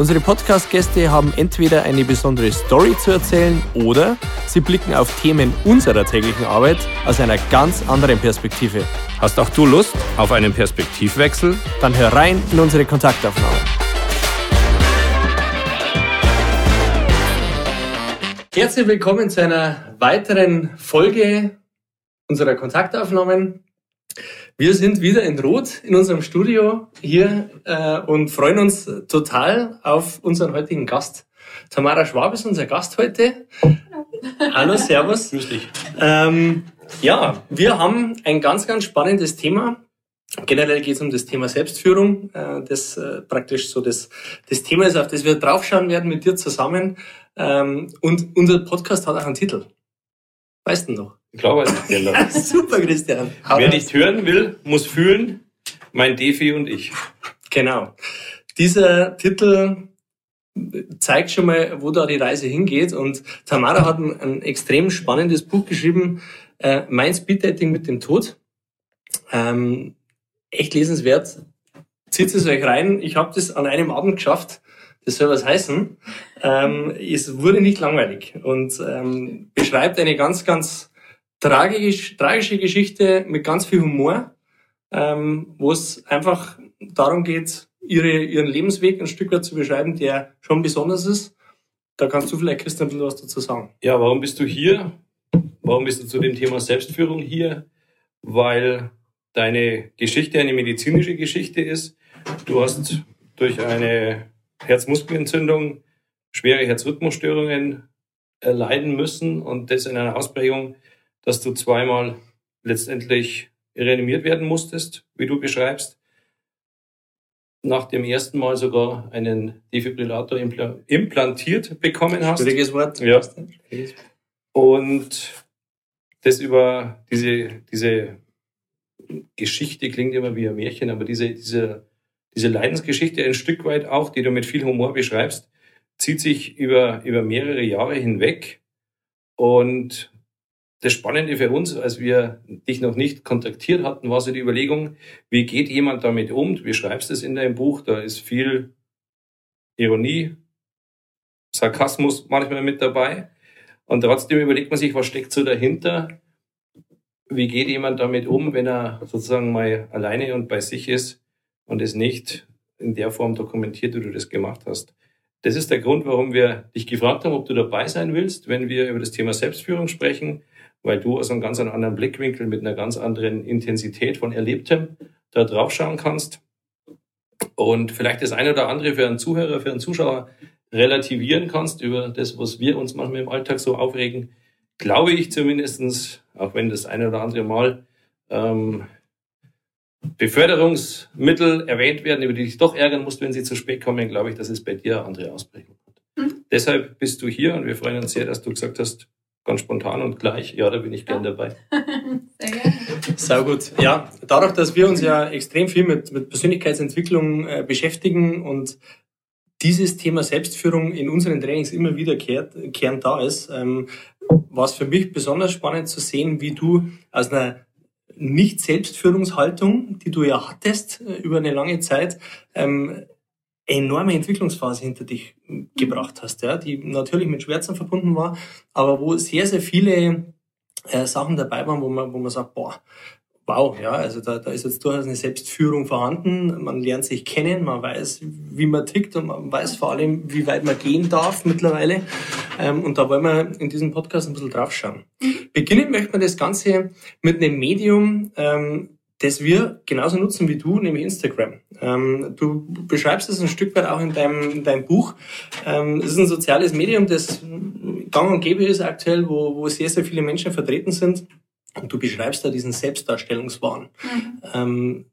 Unsere Podcast-Gäste haben entweder eine besondere Story zu erzählen oder sie blicken auf Themen unserer täglichen Arbeit aus einer ganz anderen Perspektive. Hast auch du Lust auf einen Perspektivwechsel? Dann hör rein in unsere Kontaktaufnahme. Herzlich willkommen zu einer weiteren Folge unserer Kontaktaufnahmen. Wir sind wieder in Rot in unserem Studio hier äh, und freuen uns total auf unseren heutigen Gast. Tamara Schwab ist unser Gast heute. Hallo, Hallo Servus. Grüß dich. Ähm, ja, wir haben ein ganz, ganz spannendes Thema. Generell geht es um das Thema Selbstführung, äh, das äh, praktisch so das, das Thema ist, auf das wir draufschauen werden mit dir zusammen. Ähm, und unser Podcast hat auch einen Titel. Weißt du noch? Ich den noch. Super, Christian. Hau Wer nicht hören will, muss fühlen. Mein Defi und ich. Genau. Dieser Titel zeigt schon mal, wo da die Reise hingeht. Und Tamara hat ein, ein extrem spannendes Buch geschrieben, äh, Mein Speeddating mit dem Tod. Ähm, echt lesenswert. Zieht es euch rein. Ich habe das an einem Abend geschafft. Das soll was heißen. Ähm, es wurde nicht langweilig und ähm, beschreibt eine ganz, ganz tragisch, tragische Geschichte mit ganz viel Humor, ähm, wo es einfach darum geht, ihre, ihren Lebensweg ein Stück weit zu beschreiben, der schon besonders ist. Da kannst du vielleicht, Christian, was dazu sagen. Ja, warum bist du hier? Warum bist du zu dem Thema Selbstführung hier? Weil deine Geschichte eine medizinische Geschichte ist. Du hast durch eine Herzmuskelentzündung schwere Herzrhythmusstörungen erleiden müssen und das in einer Ausprägung, dass du zweimal letztendlich reanimiert werden musstest, wie du beschreibst. Nach dem ersten Mal sogar einen Defibrillator implantiert bekommen hast. Schwieriges Wort. Ja. Und das über diese, diese Geschichte klingt immer wie ein Märchen, aber diese, diese, diese Leidensgeschichte ein Stück weit auch, die du mit viel Humor beschreibst, zieht sich über, über mehrere Jahre hinweg. Und das Spannende für uns, als wir dich noch nicht kontaktiert hatten, war so die Überlegung, wie geht jemand damit um? Du beschreibst es in deinem Buch, da ist viel Ironie, Sarkasmus manchmal mit dabei. Und trotzdem überlegt man sich, was steckt so dahinter? Wie geht jemand damit um, wenn er sozusagen mal alleine und bei sich ist und es nicht in der Form dokumentiert, wie du das gemacht hast? Das ist der Grund, warum wir dich gefragt haben, ob du dabei sein willst, wenn wir über das Thema Selbstführung sprechen weil du aus einem ganz anderen Blickwinkel mit einer ganz anderen Intensität von Erlebtem da drauf schauen kannst und vielleicht das eine oder andere für einen Zuhörer, für einen Zuschauer relativieren kannst über das, was wir uns manchmal im Alltag so aufregen, glaube ich zumindestens, auch wenn das eine oder andere Mal ähm, Beförderungsmittel erwähnt werden, über die dich doch ärgern musst, wenn sie zu spät kommen, glaube ich, dass es bei dir eine andere Ausprägung hat. Mhm. Deshalb bist du hier und wir freuen uns sehr, dass du gesagt hast, ganz spontan und gleich, ja, da bin ich gern dabei. Sehr gerne. Sehr gut. Ja, dadurch, dass wir uns ja extrem viel mit, mit Persönlichkeitsentwicklung äh, beschäftigen und dieses Thema Selbstführung in unseren Trainings immer wieder kehrt, kehrend da ist, ähm, war es für mich besonders spannend zu sehen, wie du aus einer Nicht-Selbstführungshaltung, die du ja hattest äh, über eine lange Zeit, ähm, enorme Entwicklungsphase hinter dich gebracht hast, ja, die natürlich mit Schmerzen verbunden war, aber wo sehr, sehr viele äh, Sachen dabei waren, wo man, wo man sagt, boah, wow, ja, also da, da ist jetzt durchaus eine Selbstführung vorhanden. Man lernt sich kennen, man weiß, wie man tickt und man weiß vor allem, wie weit man gehen darf mittlerweile. Ähm, und da wollen wir in diesem Podcast ein bisschen draufschauen. Mhm. Beginnen möchte man das Ganze mit einem Medium, ähm, das wir genauso nutzen wie du, nämlich Instagram. Ähm, du beschreibst es ein Stück weit auch in deinem, in deinem Buch. Ähm, es ist ein soziales Medium, das gang und gäbe ist aktuell, wo, wo sehr, sehr viele Menschen vertreten sind. Und du beschreibst da diesen Selbstdarstellungswahn. Mhm. Ähm,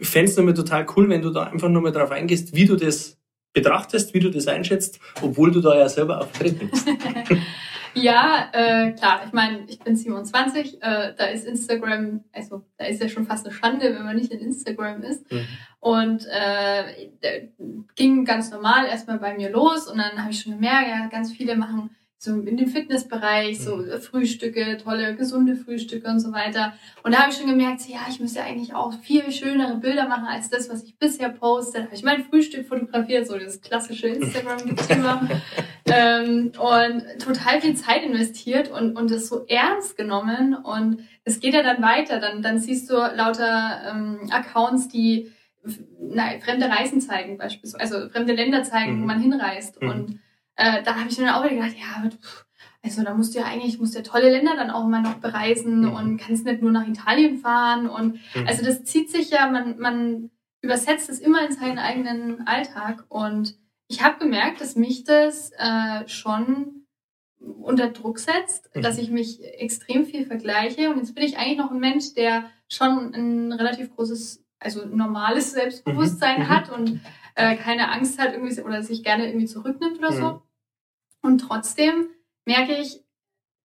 fände es damit total cool, wenn du da einfach nur mal drauf eingehst, wie du das betrachtest, wie du das einschätzt, obwohl du da ja selber auch vertreten bist. Ja, äh, klar. Ich meine, ich bin 27. Äh, da ist Instagram, also da ist ja schon fast eine Schande, wenn man nicht in Instagram ist. Mhm. Und äh, ging ganz normal erstmal bei mir los und dann habe ich schon gemerkt, ja, ganz viele machen so in dem Fitnessbereich, so mhm. Frühstücke, tolle, gesunde Frühstücke und so weiter. Und da habe ich schon gemerkt, ja, ich müsste eigentlich auch viel schönere Bilder machen als das, was ich bisher poste. Da habe ich mein Frühstück fotografiert, so das klassische Instagram-Thema. ähm, und total viel Zeit investiert und, und das so ernst genommen. Und es geht ja dann weiter. Dann, dann siehst du lauter ähm, Accounts, die na, fremde Reisen zeigen, beispielsweise, also fremde Länder zeigen, mhm. wo man hinreist. Mhm. Und äh, da habe ich mir dann auch wieder gedacht, ja, aber, also da musst du ja eigentlich, musst du ja tolle Länder dann auch mal noch bereisen mhm. und kannst nicht nur nach Italien fahren. Und mhm. also das zieht sich ja, man, man übersetzt es immer in seinen eigenen Alltag. Und ich habe gemerkt, dass mich das äh, schon unter Druck setzt, mhm. dass ich mich extrem viel vergleiche. Und jetzt bin ich eigentlich noch ein Mensch, der schon ein relativ großes, also normales Selbstbewusstsein mhm. mhm. hat und äh, keine Angst hat irgendwie oder sich gerne irgendwie zurücknimmt oder so. Und trotzdem merke ich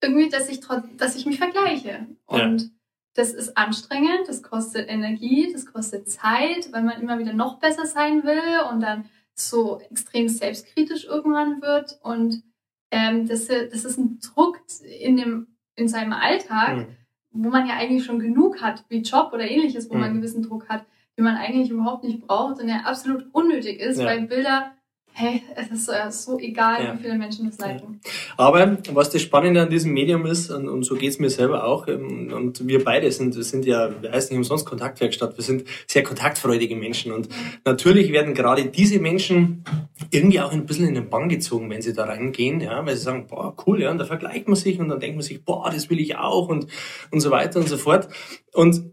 irgendwie, dass ich, dass ich mich vergleiche. Und ja. das ist anstrengend, das kostet Energie, das kostet Zeit, weil man immer wieder noch besser sein will und dann so extrem selbstkritisch irgendwann wird. Und ähm, das, das ist ein Druck in, dem, in seinem Alltag, mhm. wo man ja eigentlich schon genug hat, wie Job oder ähnliches, wo mhm. man einen gewissen Druck hat, den man eigentlich überhaupt nicht braucht und der absolut unnötig ist, ja. weil Bilder hey, es ist äh, so egal, ja. wie viele Menschen das liken. Aber was das Spannende an diesem Medium ist, und, und so geht's mir selber auch, ähm, und wir beide sind, sind ja, wir heißen nicht umsonst Kontaktwerkstatt, wir sind sehr kontaktfreudige Menschen. Und mhm. natürlich werden gerade diese Menschen irgendwie auch ein bisschen in den Bann gezogen, wenn sie da reingehen, ja, weil sie sagen, boah, cool, ja, und da vergleicht man sich und dann denkt man sich, boah, das will ich auch und, und so weiter und so fort. Und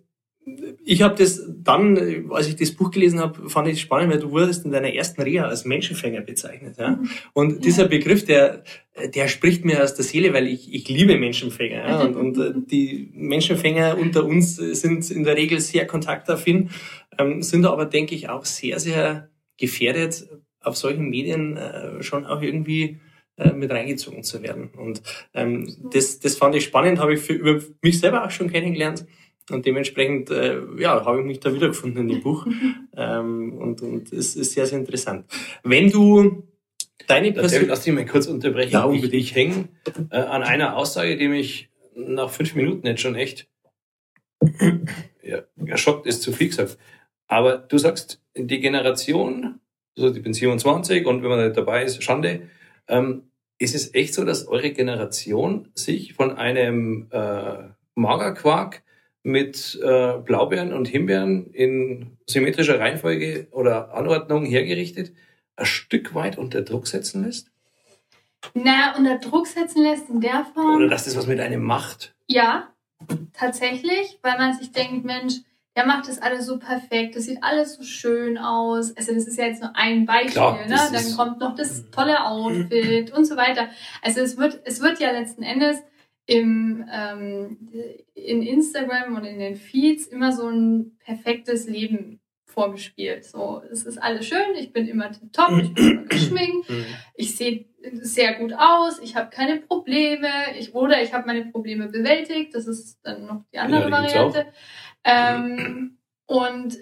ich habe das dann, als ich das Buch gelesen habe, fand ich spannend, weil du wurdest in deiner ersten Reha als Menschenfänger bezeichnet. Ja? Mhm. Und ja. dieser Begriff, der, der spricht mir aus der Seele, weil ich, ich liebe Menschenfänger. Ja? Und, und äh, die Menschenfänger unter uns sind in der Regel sehr kontaktaffin, ähm, sind aber, denke ich, auch sehr, sehr gefährdet, auf solchen Medien äh, schon auch irgendwie äh, mit reingezogen zu werden. Und ähm, das, das fand ich spannend, habe ich für, über mich selber auch schon kennengelernt. Und dementsprechend äh, ja, habe ich mich da wiedergefunden in dem Buch. ähm, und, und es ist sehr, sehr interessant. Wenn du deine Person... Lass dich mal kurz unterbrechen. Ja, unbedingt. Ich, ich hänge äh, an einer Aussage, die mich nach fünf Minuten jetzt schon echt ja, geschockt ist, zu viel gesagt. Aber du sagst, die Generation, also ich bin 27 und wenn man nicht dabei ist, Schande, ähm, ist es echt so, dass eure Generation sich von einem äh, Magerquark mit äh, Blaubeeren und Himbeeren in symmetrischer Reihenfolge oder Anordnung hergerichtet, ein Stück weit unter Druck setzen lässt? Na, unter Druck setzen lässt in der Form. Oder dass das was mit einem macht? Ja, tatsächlich, weil man sich denkt, Mensch, der macht das alles so perfekt, das sieht alles so schön aus. Also das ist ja jetzt nur ein Beispiel, Klar, ne? Dann kommt noch das tolle Outfit und so weiter. Also es wird, es wird ja letzten Endes im, ähm, in Instagram und in den Feeds immer so ein perfektes Leben vorgespielt. So, es ist alles schön, ich bin immer top, ich bin immer geschminkt, mhm. ich sehe sehr gut aus, ich habe keine Probleme, ich oder ich habe meine Probleme bewältigt, das ist dann noch die andere ja, Variante. Ähm, und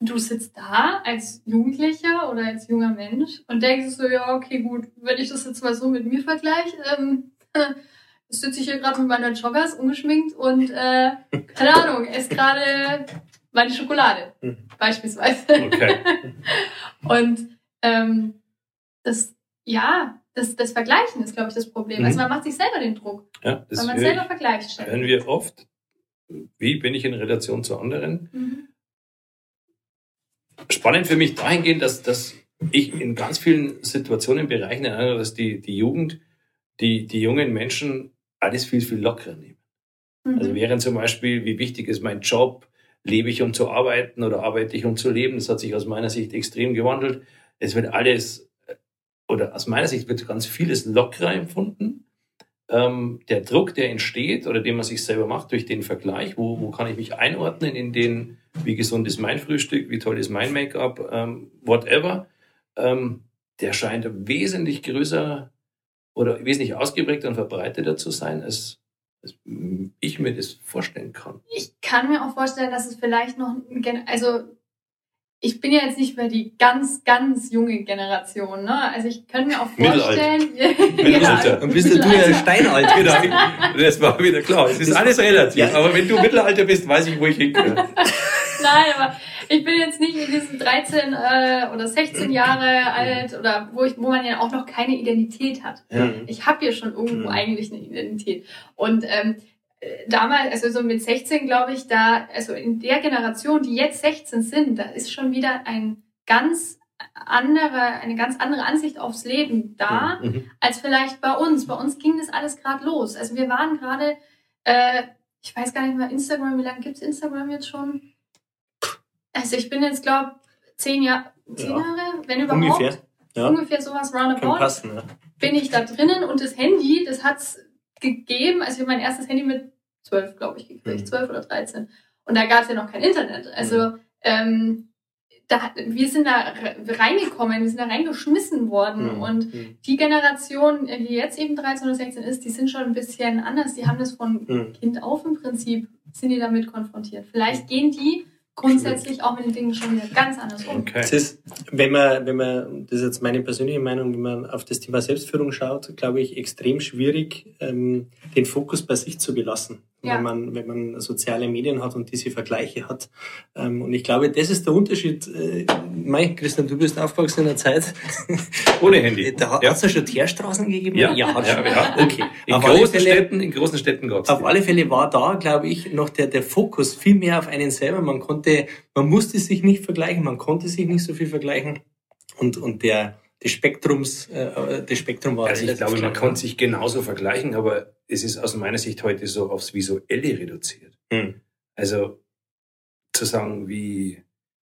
du sitzt da als Jugendlicher oder als junger Mensch und denkst so, ja, okay, gut, wenn ich das jetzt mal so mit mir vergleiche, ähm, sitze ich hier gerade mit meiner Joggers ungeschminkt und äh, keine Ahnung, esse gerade meine Schokolade mhm. beispielsweise. Okay. und ähm, das, ja, das, das Vergleichen ist, glaube ich, das Problem. Also mhm. Also man macht sich selber den Druck, ja, weil man selber vergleicht. Hören wir oft, wie bin ich in Relation zu anderen? Mhm. Spannend für mich dahingehend, dass, dass ich in ganz vielen Situationen, Bereichen erinnere, dass die, die Jugend, die, die jungen Menschen alles viel, viel lockerer nehmen. Mhm. Also während zum Beispiel, wie wichtig ist mein Job, lebe ich um zu arbeiten oder arbeite ich um zu leben, das hat sich aus meiner Sicht extrem gewandelt. Es wird alles, oder aus meiner Sicht wird ganz vieles lockerer empfunden. Ähm, der Druck, der entsteht oder den man sich selber macht durch den Vergleich, wo, wo kann ich mich einordnen in den, wie gesund ist mein Frühstück, wie toll ist mein Make-up, ähm, whatever, ähm, der scheint wesentlich größer oder wesentlich ausgeprägter und verbreiteter zu sein, als, als ich mir das vorstellen kann. Ich kann mir auch vorstellen, dass es vielleicht noch, also ich bin ja jetzt nicht mehr die ganz, ganz junge Generation, ne? Also ich könnte mir auch vorstellen. Mittelalter. ja, Dann bist du ja steinalt. Genau. Das war wieder klar. Es ist alles relativ. Ja. Aber wenn du Mittelalter bist, weiß ich, wo ich hingehöre. Nein, aber ich bin jetzt nicht in diesen 13 äh, oder 16 Jahre alt oder wo ich, wo man ja auch noch keine Identität hat. Ja. Ich habe ja schon irgendwo mhm. eigentlich eine Identität. Und ähm, damals, also so mit 16, glaube ich, da, also in der Generation, die jetzt 16 sind, da ist schon wieder ein ganz andere, eine ganz andere Ansicht aufs Leben da, mhm. als vielleicht bei uns. Bei uns ging das alles gerade los. Also wir waren gerade, äh, ich weiß gar nicht mehr, Instagram, wie lange gibt's Instagram jetzt schon? Also ich bin jetzt, glaube zehn, Jahr, zehn ja. Jahre, wenn überhaupt. Ungefähr. Ja. Ungefähr sowas roundabout. Passen, ja. Bin ich da drinnen und das Handy, das hat's gegeben. Also ich habe mein erstes Handy mit zwölf, glaube ich, gekriegt, mhm. zwölf oder dreizehn. Und da gab es ja noch kein Internet. Also mhm. ähm, da, wir sind da reingekommen, wir sind da reingeschmissen worden. Mhm. Und mhm. die Generation, die jetzt eben 13 oder 16 ist, die sind schon ein bisschen anders. Die haben das von mhm. Kind auf im Prinzip, sind die damit konfrontiert. Vielleicht gehen die grundsätzlich auch mit den Dingen schon wieder ganz anders um. Okay. Das ist, wenn man, wenn man, das ist jetzt meine persönliche Meinung, wenn man auf das Thema Selbstführung schaut, glaube ich, extrem schwierig, ähm, den Fokus bei sich zu belassen ja. wenn, man, wenn man soziale Medien hat und diese Vergleiche hat. Ähm, und ich glaube, das ist der Unterschied. Äh, mein, Christian, du bist aufgewachsen in einer Zeit ohne Handy. Da hat es ja schon Teerstraßen gegeben? Ja, ja, hat ja, ja. Okay. In auf großen Fälle, Städten, in großen Städten gab's Auf alle Fälle war da, glaube ich, noch der, der Fokus viel mehr auf einen selber. Man konnte, man musste sich nicht vergleichen, man konnte sich nicht so viel vergleichen. Und, und der, des Spektrums, äh, des Spektrum war. Also ich glaube, man kann sich genauso vergleichen, aber es ist aus meiner Sicht heute so aufs Visuelle reduziert. Hm. Also zu sagen, wie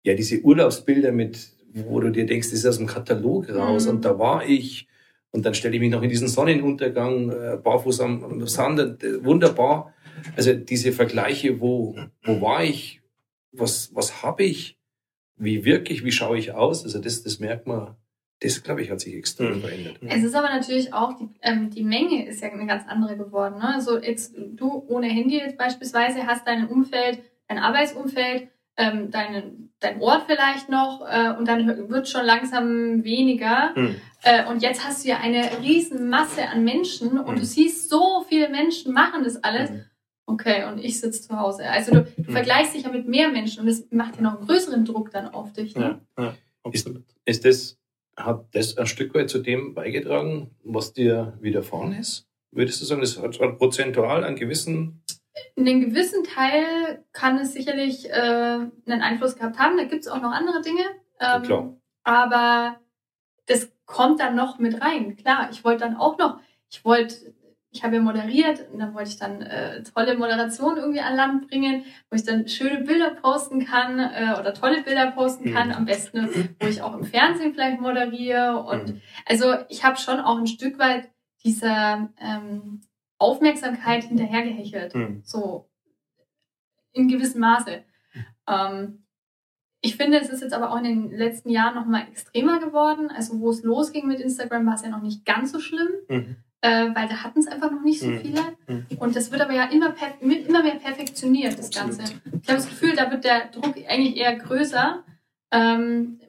ja diese Urlaubsbilder mit, wo du dir denkst, das ist aus dem Katalog raus mhm. und da war ich und dann stelle ich mich noch in diesen Sonnenuntergang äh, barfuß am, am Sand, äh, wunderbar. Also diese Vergleiche, wo wo war ich, was was habe ich, wie wirklich, wie schaue ich aus? Also das das merkt man das, glaube ich, hat sich extrem mhm. verändert. Es ist aber natürlich auch, die, ähm, die Menge ist ja eine ganz andere geworden. Ne? Also jetzt du ohne Handy jetzt beispielsweise hast dein Umfeld, dein Arbeitsumfeld, ähm, deine, dein Ort vielleicht noch äh, und dann wird schon langsam weniger. Mhm. Äh, und jetzt hast du ja eine riesen Masse an Menschen und mhm. du siehst, so viele Menschen machen das alles. Mhm. Okay, und ich sitze zu Hause. Also du, du mhm. vergleichst dich ja mit mehr Menschen und das macht ja noch einen größeren Druck dann auf dich. Ne? Ja, ja, absolut. Ist, ist das hat das ein Stück weit zu dem beigetragen, was dir widerfahren ist? Würdest du sagen, das hat prozentual einen gewissen einen gewissen Teil kann es sicherlich äh, einen Einfluss gehabt haben. Da gibt es auch noch andere Dinge. Ähm, ja, aber das kommt dann noch mit rein. Klar, ich wollte dann auch noch, ich wollte ich habe ja moderiert und dann wollte ich dann äh, tolle Moderation irgendwie an Land bringen, wo ich dann schöne Bilder posten kann äh, oder tolle Bilder posten kann, mhm. am besten, wo ich auch im Fernsehen vielleicht moderiere. Und mhm. also ich habe schon auch ein Stück weit dieser ähm, Aufmerksamkeit hinterhergehechelt. Mhm. So in gewissem Maße. Ähm, ich finde, es ist jetzt aber auch in den letzten Jahren nochmal extremer geworden. Also wo es losging mit Instagram, war es ja noch nicht ganz so schlimm. Äh, weil da hatten es einfach noch nicht so mhm. viele. Mhm. Und das wird aber ja immer, immer mehr perfektioniert, das Ganze. Ich habe das Gefühl, da wird der Druck eigentlich eher größer. Ähm,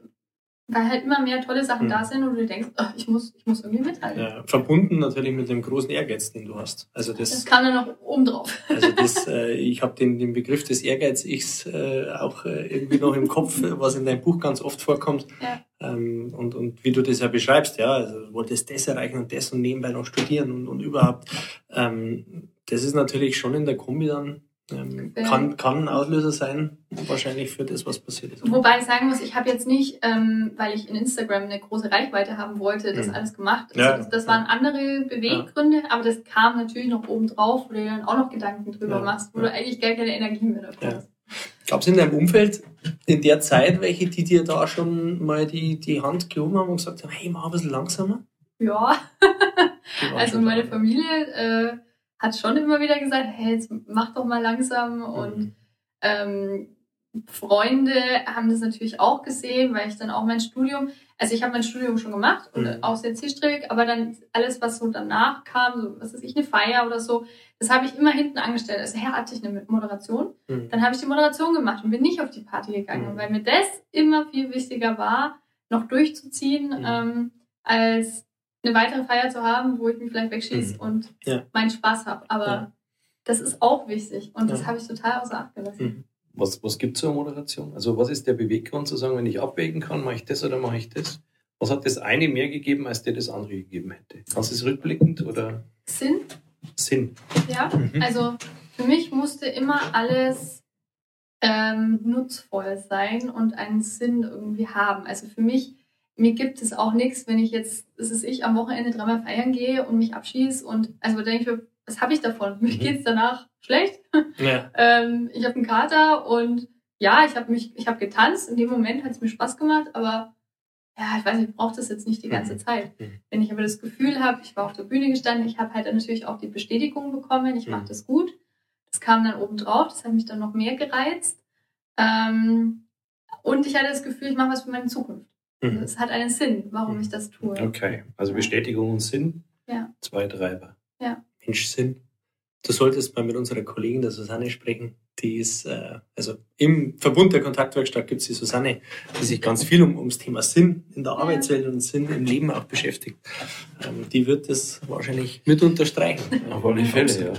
weil halt immer mehr tolle Sachen mhm. da sind und du denkst, oh, ich, muss, ich muss irgendwie mithalten. Ja, verbunden natürlich mit dem großen Ehrgeiz, den du hast. Also das, das kam dann noch oben drauf. Also das, äh, ich habe den, den Begriff des Ehrgeizigs äh, auch äh, irgendwie noch im Kopf, was in deinem Buch ganz oft vorkommt. Ja. Ähm, und, und wie du das ja beschreibst, ja, also du wolltest das erreichen und das und nebenbei noch studieren und, und überhaupt. Ähm, das ist natürlich schon in der Kombi dann ähm, kann, kann ein Auslöser sein, wahrscheinlich für das, was passiert ist. Wobei ich sagen muss, ich habe jetzt nicht, ähm, weil ich in Instagram eine große Reichweite haben wollte, das mhm. alles gemacht. Also ja. das, das, waren andere Beweggründe, ja. aber das kam natürlich noch oben drauf, wo du dir dann auch noch Gedanken drüber ja. machst, wo du eigentlich gar keine Energie mehr dafür hast. Gab es in deinem Umfeld in der Zeit welche, die dir da schon mal die, die Hand gehoben haben und gesagt haben, hey, mach ein bisschen langsamer? Ja, also meine Familie... Äh, hat schon immer wieder gesagt, hey, jetzt mach doch mal langsam. Mhm. Und ähm, Freunde haben das natürlich auch gesehen, weil ich dann auch mein Studium, also ich habe mein Studium schon gemacht und Mhm. auch sehr zielstrebig, aber dann alles, was so danach kam, so was weiß ich, eine Feier oder so, das habe ich immer hinten angestellt. Also her hatte ich eine Moderation, Mhm. dann habe ich die Moderation gemacht und bin nicht auf die Party gegangen, Mhm. weil mir das immer viel wichtiger war, noch durchzuziehen, Mhm. ähm, als eine weitere Feier zu haben, wo ich mich vielleicht wegschieße Mhm. und Ja. meinen Spaß habe. Aber Ja. das ist auch wichtig und das habe ich total außer Acht gelassen. Mhm. Was, was gibt es zur Moderation? Also was ist der Beweggrund zu sagen, wenn ich abwägen kann, mache ich das oder mache ich das? Was hat das eine mehr gegeben, als der das andere gegeben hätte? Kannst du es rückblickend oder Sinn, Sinn? ja. Mhm. Also für mich musste immer alles ähm, nutzvoll sein und einen Sinn irgendwie haben. Also für mich, mir gibt es auch nichts, wenn ich jetzt, das ist ich, am Wochenende dreimal feiern gehe und mich abschieße und also denke ich mir, was habe ich davon? Mir Mhm. geht's danach schlecht. Ja. Ähm, ich habe einen Kater und ja, ich habe mich, ich habe getanzt. In dem Moment hat es mir Spaß gemacht, aber ja, ich weiß nicht, ich brauche das jetzt nicht die ganze Mhm. Zeit. Mhm. Wenn ich aber das Gefühl habe, ich war auf der Bühne gestanden, ich habe halt natürlich auch die Bestätigung bekommen, ich mache Mhm. das gut. Das kam dann oben drauf, das hat mich dann noch mehr gereizt. Ähm, und ich hatte das Gefühl, ich mache was für meine Zukunft. Mhm. Es hat einen Sinn, warum Mhm. ich das tue. Okay, also Bestätigung und Sinn, Ja. zwei Treiber. Mensch, Sinn. Du solltest mal mit unserer Kollegin, der Susanne, sprechen. Die ist, äh, also im Verbund der Kontaktwerkstatt gibt es die Susanne, die sich ganz viel um, ums Thema Sinn in der Ja. Arbeitswelt und Sinn im Leben auch beschäftigt. Ähm, die wird das wahrscheinlich mit unterstreichen. Auf alle Fälle, ja.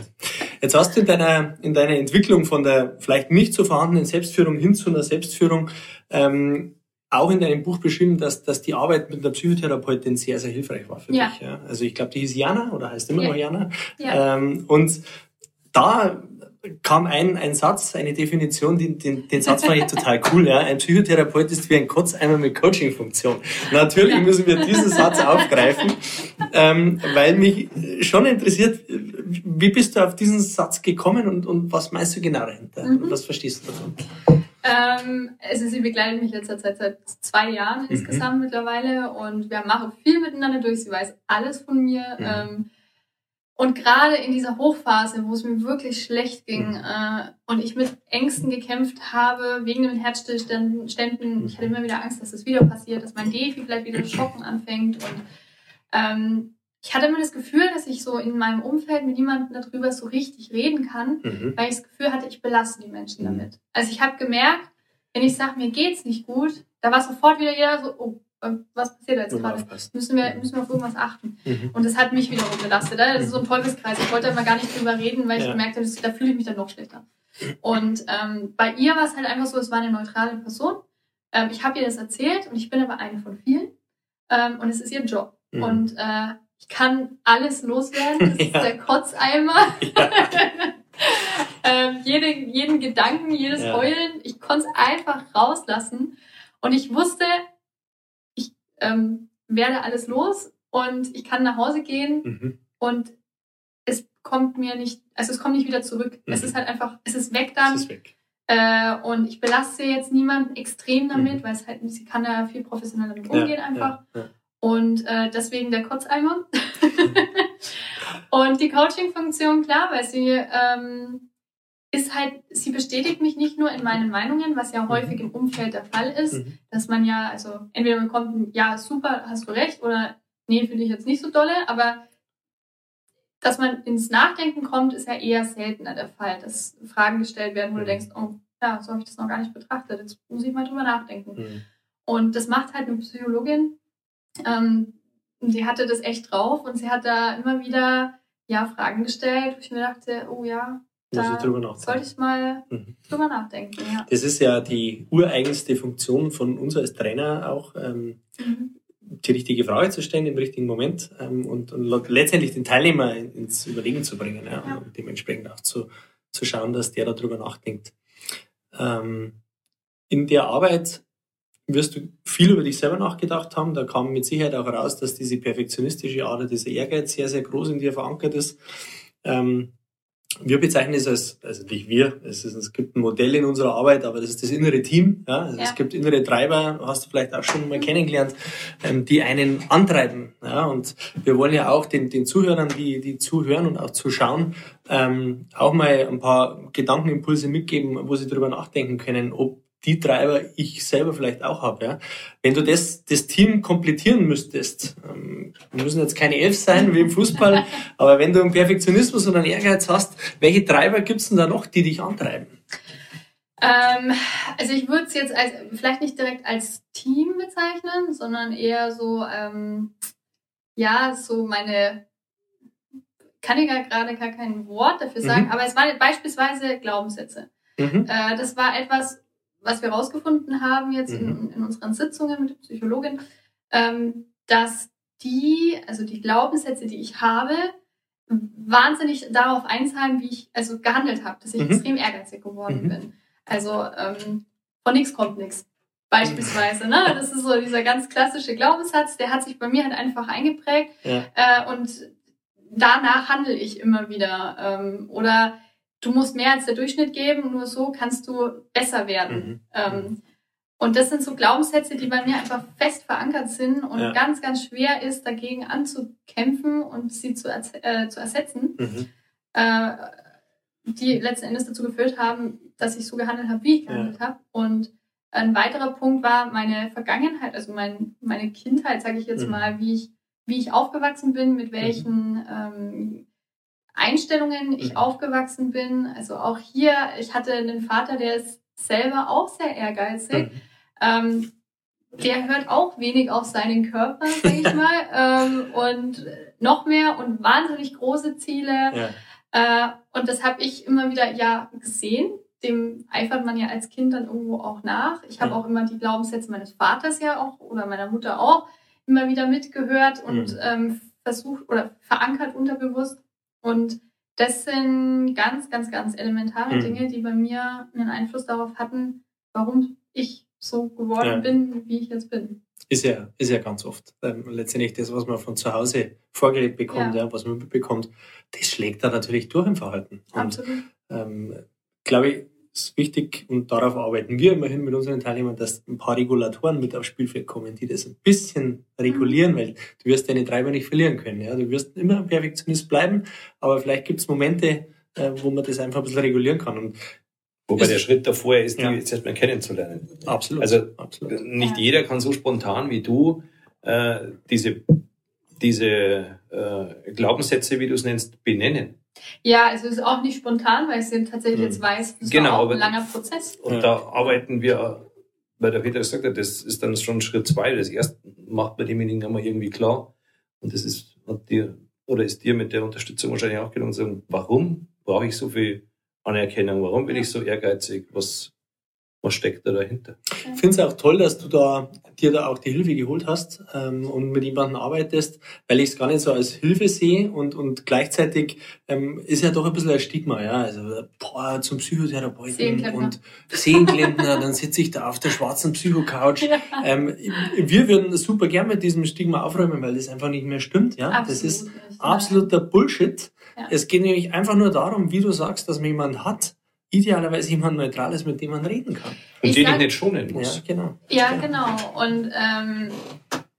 Jetzt hast du in deiner, in deiner Entwicklung von der vielleicht nicht so vorhandenen Selbstführung hin zu einer Selbstführung ähm, auch in deinem Buch beschrieben, dass, dass die Arbeit mit einer Psychotherapeutin sehr, sehr hilfreich war für Ja. dich. Ja? Also ich glaube, die hieß Jana oder heißt immer Ja. noch Jana. Ja. Ähm, und da kam ein, ein Satz, eine Definition, den, den, den Satz fand ich total cool. Ja? Ein Psychotherapeut ist wie ein Kotzeimer mit Coaching-Funktion. Natürlich Ja. müssen wir diesen Satz aufgreifen, ähm, weil mich schon interessiert, wie bist du auf diesen Satz gekommen und, und was meinst du genau dahinter? Mhm. Was verstehst du davon? Ähm, also sie begleitet mich jetzt seit, seit zwei Jahren Mhm. insgesamt mittlerweile und wir machen viel miteinander durch. Sie weiß alles von mir. Mhm. Ähm, und gerade in dieser Hochphase, wo es mir wirklich schlecht ging Mhm. äh, und ich mit Ängsten gekämpft habe, wegen den Herzstillständen, Ständen, ich hatte immer wieder Angst, dass das wieder passiert, dass mein Defi vielleicht wieder schocken anfängt. Und ähm, ich hatte immer das Gefühl, dass ich so in meinem Umfeld mit niemandem darüber so richtig reden kann Mhm. weil ich das Gefühl hatte, ich belaste die Menschen Mhm. damit. Also ich habe gemerkt, wenn ich sage, mir geht's nicht gut, da war sofort wieder jeder so, oh, ähm, was passiert da jetzt Nur mal gerade? Müssen wir, müssen wir auf irgendwas achten? Mhm. Und das hat mich wiederum belastet. ne? Das ist so ein Teufelskreis. Ich wollte immer gar nicht drüber reden, weil ich Ja. gemerkt habe, da fühle ich mich dann noch schlechter. Und ähm, bei ihr war es halt einfach so, es war eine neutrale Person. Ähm, ich habe ihr das erzählt und ich bin aber eine von vielen. Ähm, und es ist ihr Job. Mhm. Und äh, ich kann alles loswerden. Das ist Ja. der Kotzeimer. Ja. ähm, jede, jeden Gedanken, jedes Ja. Heulen. Ich konnte es einfach rauslassen. Und ich wusste, ich ähm, werde alles los und ich kann nach Hause gehen Mhm. und es kommt mir nicht, also es kommt nicht wieder zurück. Es Mhm. ist halt einfach, es ist weg dann. ist weg. Äh, und ich belaste jetzt niemanden extrem damit, Mhm. weil es halt, sie kann da viel professioneller damit umgehen einfach. Und äh, deswegen der Kotzeimer. und die Coaching-Funktion, klar, weil sie ähm, ist halt, sie bestätigt mich nicht nur in meinen Meinungen, was ja häufig im Umfeld der Fall ist, Mhm. dass man ja, also entweder man kommt, ein, ja, super, hast du recht, oder nee, finde ich jetzt nicht so dolle, aber dass man ins Nachdenken kommt, ist ja eher seltener der Fall, dass Fragen gestellt werden, wo du Mhm. denkst, oh, ja, so habe ich das noch gar nicht betrachtet, jetzt muss ich mal drüber nachdenken. Mhm. Und das macht halt eine Psychologin. Ähm, die hatte das echt drauf und sie hat da immer wieder ja, Fragen gestellt, wo ich mir dachte, oh ja, Muss ich da sollte ich mal Mhm. drüber nachdenken. Ja. Das ist ja die ureigenste Funktion von uns als Trainer auch, ähm, Mhm. die richtige Frage zu stellen im richtigen Moment ähm, und, und letztendlich den Teilnehmer in- ins Überlegen zu bringen ja, Ja. und dementsprechend auch zu, zu schauen, dass der darüber nachdenkt. Ähm, in der Arbeit wirst du viel über dich selber nachgedacht haben. Da kam mit Sicherheit auch raus, dass diese perfektionistische Ader, dieser Ehrgeiz sehr, sehr groß in dir verankert ist. Ähm, wir bezeichnen es als, also nicht wir, es, ist, es gibt ein Modell in unserer Arbeit, aber das ist das innere Team. Ja? Also Ja. Es gibt innere Treiber, hast du vielleicht auch schon mal kennengelernt, ähm, die einen antreiben. Ja? Und wir wollen ja auch den, den Zuhörern, die, die zuhören und auch zuschauen, ähm, auch mal ein paar Gedankenimpulse mitgeben, wo sie darüber nachdenken können, ob die Treiber ich selber vielleicht auch habe. Ja? Wenn du das, das Team komplettieren müsstest, ähm, müssen jetzt keine Elf sein wie im Fußball, aber wenn du einen Perfektionismus und einen Ehrgeiz hast, welche Treiber gibt's denn da noch, die dich antreiben? Ähm, also ich würde es jetzt als, vielleicht nicht direkt als Team bezeichnen, sondern eher so, ähm, ja, so meine, kann ich ja gerade gar kein Wort dafür sagen, mhm. aber es waren beispielsweise Glaubenssätze. Mhm. Äh, das war etwas, was wir herausgefunden haben jetzt mhm. in, in, unseren Sitzungen mit der Psychologin, ähm, dass die, also die Glaubenssätze, die ich habe, wahnsinnig darauf einzahlen, wie ich also gehandelt habe, dass ich mhm. extrem ehrgeizig geworden mhm. bin. Also ähm, von nichts kommt nichts. Beispielsweise, ne? Das ist so dieser ganz klassische Glaubenssatz, der hat sich bei mir halt einfach eingeprägt. Ja. Äh, und danach handle ich immer wieder. Ähm, oder du musst mehr als der Durchschnitt geben, nur so kannst du besser werden. Mhm. Ähm, und das sind so Glaubenssätze, die bei mir einfach fest verankert sind und ja. ganz, ganz schwer ist, dagegen anzukämpfen und sie zu, äh, zu ersetzen. Mhm. Äh, die letzten Endes dazu geführt haben, dass ich so gehandelt habe, wie ich gehandelt ja. habe. Und ein weiterer Punkt war meine Vergangenheit, also mein, meine Kindheit, sage ich jetzt mhm. mal, wie ich, wie ich aufgewachsen bin, mit welchen mhm. ähm, Einstellungen ich mhm. aufgewachsen bin. Also auch hier, ich hatte einen Vater, der ist selber auch sehr ehrgeizig. Mhm. Ähm, der hört auch wenig auf seinen Körper, sage ich mal, ähm, und noch mehr und wahnsinnig große Ziele. Ja. Äh, und das habe ich immer wieder ja gesehen. Dem eifert man ja als Kind dann irgendwo auch nach. Ich habe auch immer die Glaubenssätze meines Vaters ja auch oder meiner Mutter auch immer wieder mitgehört und mhm. ähm, versucht oder verankert unterbewusst. Und das sind ganz, ganz, ganz elementare mhm. Dinge, die bei mir einen Einfluss darauf hatten, warum ich so geworden ja. bin, wie ich jetzt bin. Ist ja, ist ja ganz oft ähm, letztendlich das, was man von zu Hause vorgelegt bekommt, ja. ja was man mitbekommt, das schlägt da natürlich durch im Verhalten. Und, Absolut. Ähm, glaube ich, ist wichtig und darauf arbeiten wir immerhin mit unseren Teilnehmern, dass ein paar Regulatoren mit aufs Spielfeld kommen, die das ein bisschen regulieren, mhm. weil du wirst deine Treiber nicht verlieren können. Ja? Du wirst immer ein Perfektionist bleiben, aber vielleicht gibt es Momente, äh, wo man das einfach ein bisschen regulieren kann. Und Wobei der Schritt davor ist, die ja. jetzt erstmal kennenzulernen. Absolut. Also Absolut. nicht ja. jeder kann so spontan wie du äh, diese, diese äh, Glaubenssätze, wie du es nennst, benennen. Ja, also es ist auch nicht spontan, weil es sind tatsächlich hm. jetzt weiß, das genau, ein langer Prozess. Und ja. da arbeiten wir, weil der Peter gesagt hat, das ist dann schon Schritt zwei. Das erste macht bei demjenigen einmal irgendwie klar. Und das ist hat dir oder ist dir mit der Unterstützung wahrscheinlich auch gelungen, zu sagen, warum brauche ich so viel Anerkennung. Warum bin ich so ehrgeizig? Was, was steckt da dahinter? Ich finde es auch toll, dass du da dir da auch die Hilfe geholt hast ähm, und mit jemandem arbeitest, weil ich es gar nicht so als Hilfe sehe und, und gleichzeitig ähm, ist ja doch ein bisschen ein Stigma, ja. Also boah, zum Psychotherapeuten und Sehenklempner, dann sitze ich da auf der schwarzen Psycho-Couch. Ja. Ähm, wir würden super gern mit diesem Stigma aufräumen, weil das einfach nicht mehr stimmt, ja. Absolut das ist absoluter Bullshit. Ja. Es geht nämlich einfach nur darum, wie du sagst, dass man jemanden hat, idealerweise jemand Neutrales, mit dem man reden kann. Und ich den sag, ich nicht schonen muss. Ja, genau. Ja, genau. Und ähm,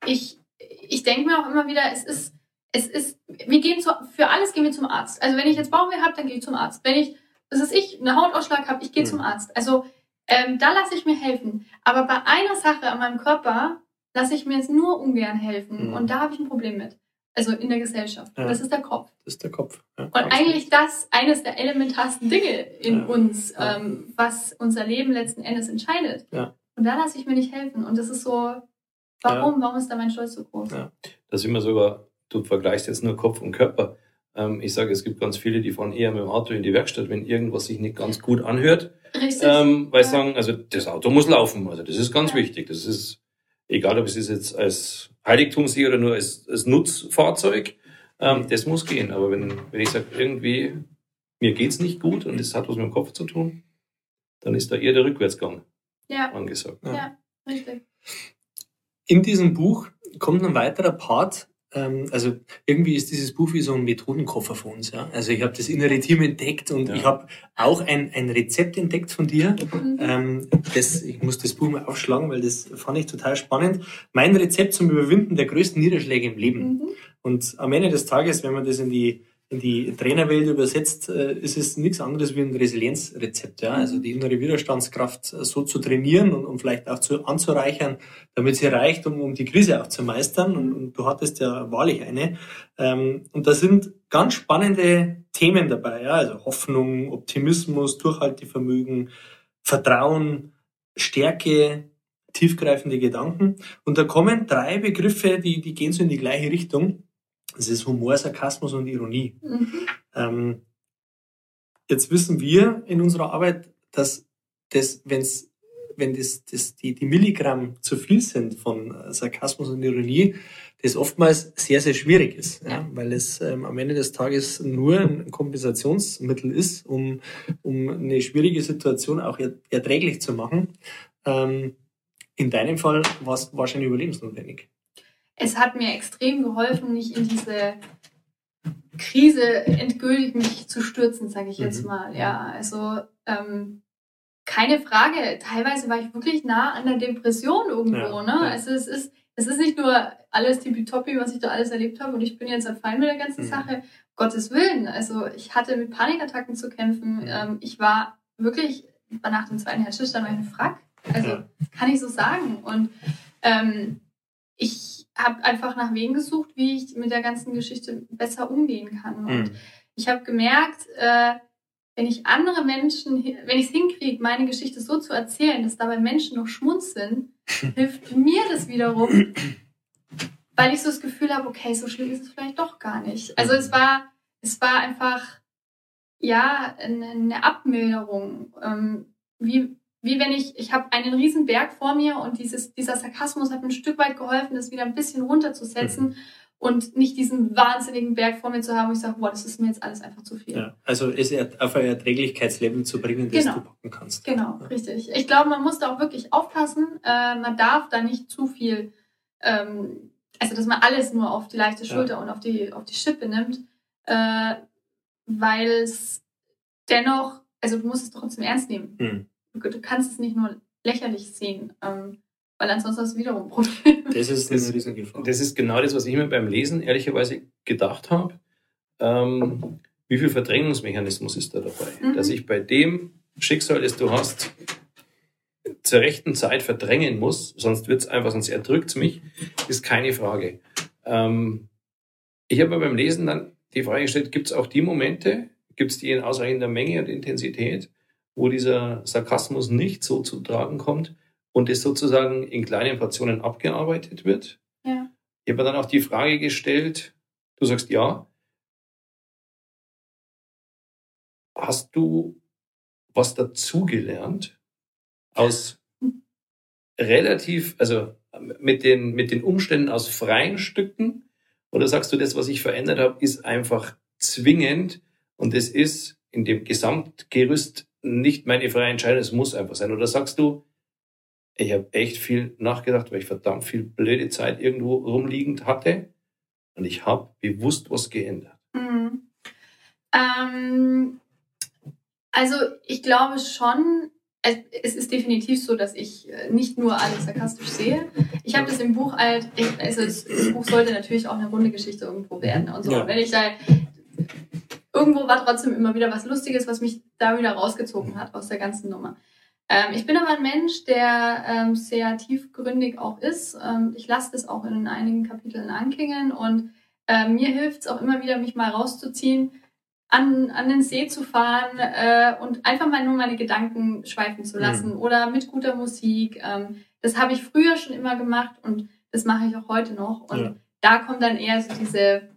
ich, ich denke mir auch immer wieder, es ist, es ist, wir gehen zu, für alles gehen wir zum Arzt. Also wenn ich jetzt Bauchweh habe, dann gehe ich zum Arzt. Wenn ich, das ist ich, einen Hautausschlag habe, ich gehe mhm. zum Arzt. Also ähm, da lasse ich mir helfen. Aber bei einer Sache an meinem Körper lasse ich mir jetzt nur ungern helfen. Mhm. Und da habe ich ein Problem mit. Also in der Gesellschaft. Ja. Das ist der Kopf. Das ist der Kopf. Ja, und eigentlich das eines der elementarsten Dinge in ja. uns, ähm, was unser Leben letzten Endes entscheidet. Und da lasse ich mir nicht helfen. Und das ist so, warum? Warum ist da mein Stolz so groß? Ja. Das ist immer sogar, du vergleichst jetzt nur Kopf und Körper. Ähm, ich sage, es gibt ganz viele, die fahren eher mit dem Auto in die Werkstatt, wenn irgendwas sich nicht ganz gut anhört. Richtig. Ähm, weil sie sagen, also das Auto muss laufen. Also das ist ganz wichtig. Das ist, egal ob es ist jetzt als Heiligtum sehe oder nur als, als Nutzfahrzeug, ähm, das muss gehen. Aber wenn, wenn ich sage, irgendwie, mir geht's nicht gut und das hat was mit dem Kopf zu tun, dann ist da eher der Rückwärtsgang ja. angesagt. Ja. ja, richtig. In diesem Buch kommt ein weiterer Part, ähm, also irgendwie ist dieses Buch wie so ein Methodenkoffer für uns. Ja? Also ich habe das innere Team entdeckt und ja. ich habe auch ein, ein Rezept entdeckt von dir. Mhm. Ähm, das, ich muss das Buch mal aufschlagen, weil das fand ich total spannend. Mein Rezept zum Überwinden der größten Niederschläge im Leben. Mhm. Und am Ende des Tages, wenn man das in die in die Trainerwelt übersetzt, äh, ist es nichts anderes wie ein Resilienzrezept. Ja? Also die innere Widerstandskraft so zu trainieren und, und vielleicht auch zu, anzureichern, damit sie reicht, um, um die Krise auch zu meistern. Und, und du hattest ja wahrlich eine. Ähm, und da sind ganz spannende Themen dabei. Ja? Also Hoffnung, Optimismus, Durchhaltevermögen, Vertrauen, Stärke, tiefgreifende Gedanken. Und da kommen drei Begriffe, die, die gehen so in die gleiche Richtung. Das ist Humor, Sarkasmus und Ironie. Mhm. Ähm, jetzt wissen wir in unserer Arbeit, dass das, wenn's, wenn das, das, die, die Milligramm zu viel sind von Sarkasmus und Ironie, das oftmals sehr, sehr schwierig ist, ja. ja weil es ähm, am Ende des Tages nur ein Kompensationsmittel ist, um, um eine schwierige Situation auch erträglich zu machen. Ähm, in deinem Fall war es wahrscheinlich überlebensnotwendig es hat mir extrem geholfen, nicht in diese Krise endgültig mich zu stürzen, sage ich jetzt mhm. mal. Ja, also ähm, keine Frage. Teilweise war ich wirklich nah an der Depression irgendwo. Ja, ne? Ja. Also es ist es ist nicht nur alles tippitoppi, was ich da alles erlebt habe und ich bin jetzt ein Feind mit der ganzen mhm. Sache. Gottes Willen. Also ich hatte mit Panikattacken zu kämpfen. Mhm. Ähm, ich war wirklich, war nach dem zweiten Herzstillstand war ich ein Frack. Also ja. kann ich so sagen. Und ähm, ich habe einfach nach Wegen gesucht, wie ich mit der ganzen Geschichte besser umgehen kann. Und mhm. ich habe gemerkt, äh, wenn ich andere Menschen, wenn ich es hinkriege, meine Geschichte so zu erzählen, dass dabei Menschen noch schmunzeln, hilft mir das wiederum, weil ich so das Gefühl habe, okay, so schlimm ist es vielleicht doch gar nicht. Also es war, es war einfach, ja, eine Abmilderung. Ähm, wie, wie wenn ich, ich habe einen riesen Berg vor mir und dieses, dieser Sarkasmus hat mir ein Stück weit geholfen, das wieder ein bisschen runterzusetzen mhm. und nicht diesen wahnsinnigen Berg vor mir zu haben, wo ich sage, boah, das ist mir jetzt alles einfach zu viel. Ja, also es auf ein Erträglichkeitslevel zu bringen, das genau. du packen kannst. Genau, ja. richtig. Ich glaube, man muss da auch wirklich aufpassen. Äh, man darf da nicht zu viel, ähm, also dass man alles nur auf die leichte Schulter ja. und auf die, auf die Schippe nimmt, äh, weil es dennoch, also du musst es trotzdem ernst nehmen. Mhm du kannst es nicht nur lächerlich sehen, ähm, weil ansonsten hast du wiederum Probleme. Das ist Riesengefahr. Das ist genau das, was ich mir beim Lesen ehrlicherweise gedacht habe. Ähm, wie viel Verdrängungsmechanismus ist da dabei? Mhm. Dass ich bei dem Schicksal, das du hast, zur rechten Zeit verdrängen muss, sonst wird es einfach, sonst erdrückt es mich, ist keine Frage. Ähm, ich habe beim Lesen dann die Frage gestellt, gibt es auch die Momente, gibt es die in ausreichender Menge und Intensität, wo dieser Sarkasmus nicht so zu tragen kommt und es sozusagen in kleinen Portionen abgearbeitet wird. Ja. Ich habe dann auch die Frage gestellt, du sagst ja, hast du was dazugelernt aus relativ, also mit den, mit den Umständen aus freien Stücken? Oder sagst du, das, was ich verändert habe, ist einfach zwingend und es ist in dem Gesamtgerüst nicht meine freie Entscheidung, es muss einfach sein. Oder sagst du, ich habe echt viel nachgedacht, weil ich verdammt viel blöde Zeit irgendwo rumliegend hatte und ich habe bewusst was geändert. Mhm. Ähm, also ich glaube schon, es ist definitiv so, dass ich äh, nicht nur alles sarkastisch sehe. Ich habe das im Buch halt, also das Buch sollte natürlich auch eine runde Geschichte irgendwo werden und so. Ja. wenn ich da irgendwo war trotzdem immer wieder was Lustiges, was mich da wieder rausgezogen hat aus der ganzen Nummer. Ähm, ich bin aber ein Mensch, der ähm, sehr tiefgründig auch ist. Ähm, ich lasse das auch in einigen Kapiteln anklingen und äh, mir hilft es auch immer wieder, mich mal rauszuziehen, an, an den See zu fahren äh, und einfach mal nur meine Gedanken schweifen zu lassen mhm. oder mit guter Musik. Ähm, das habe ich früher schon immer gemacht und das mache ich auch heute noch. Und ja. da kommt dann eher so diese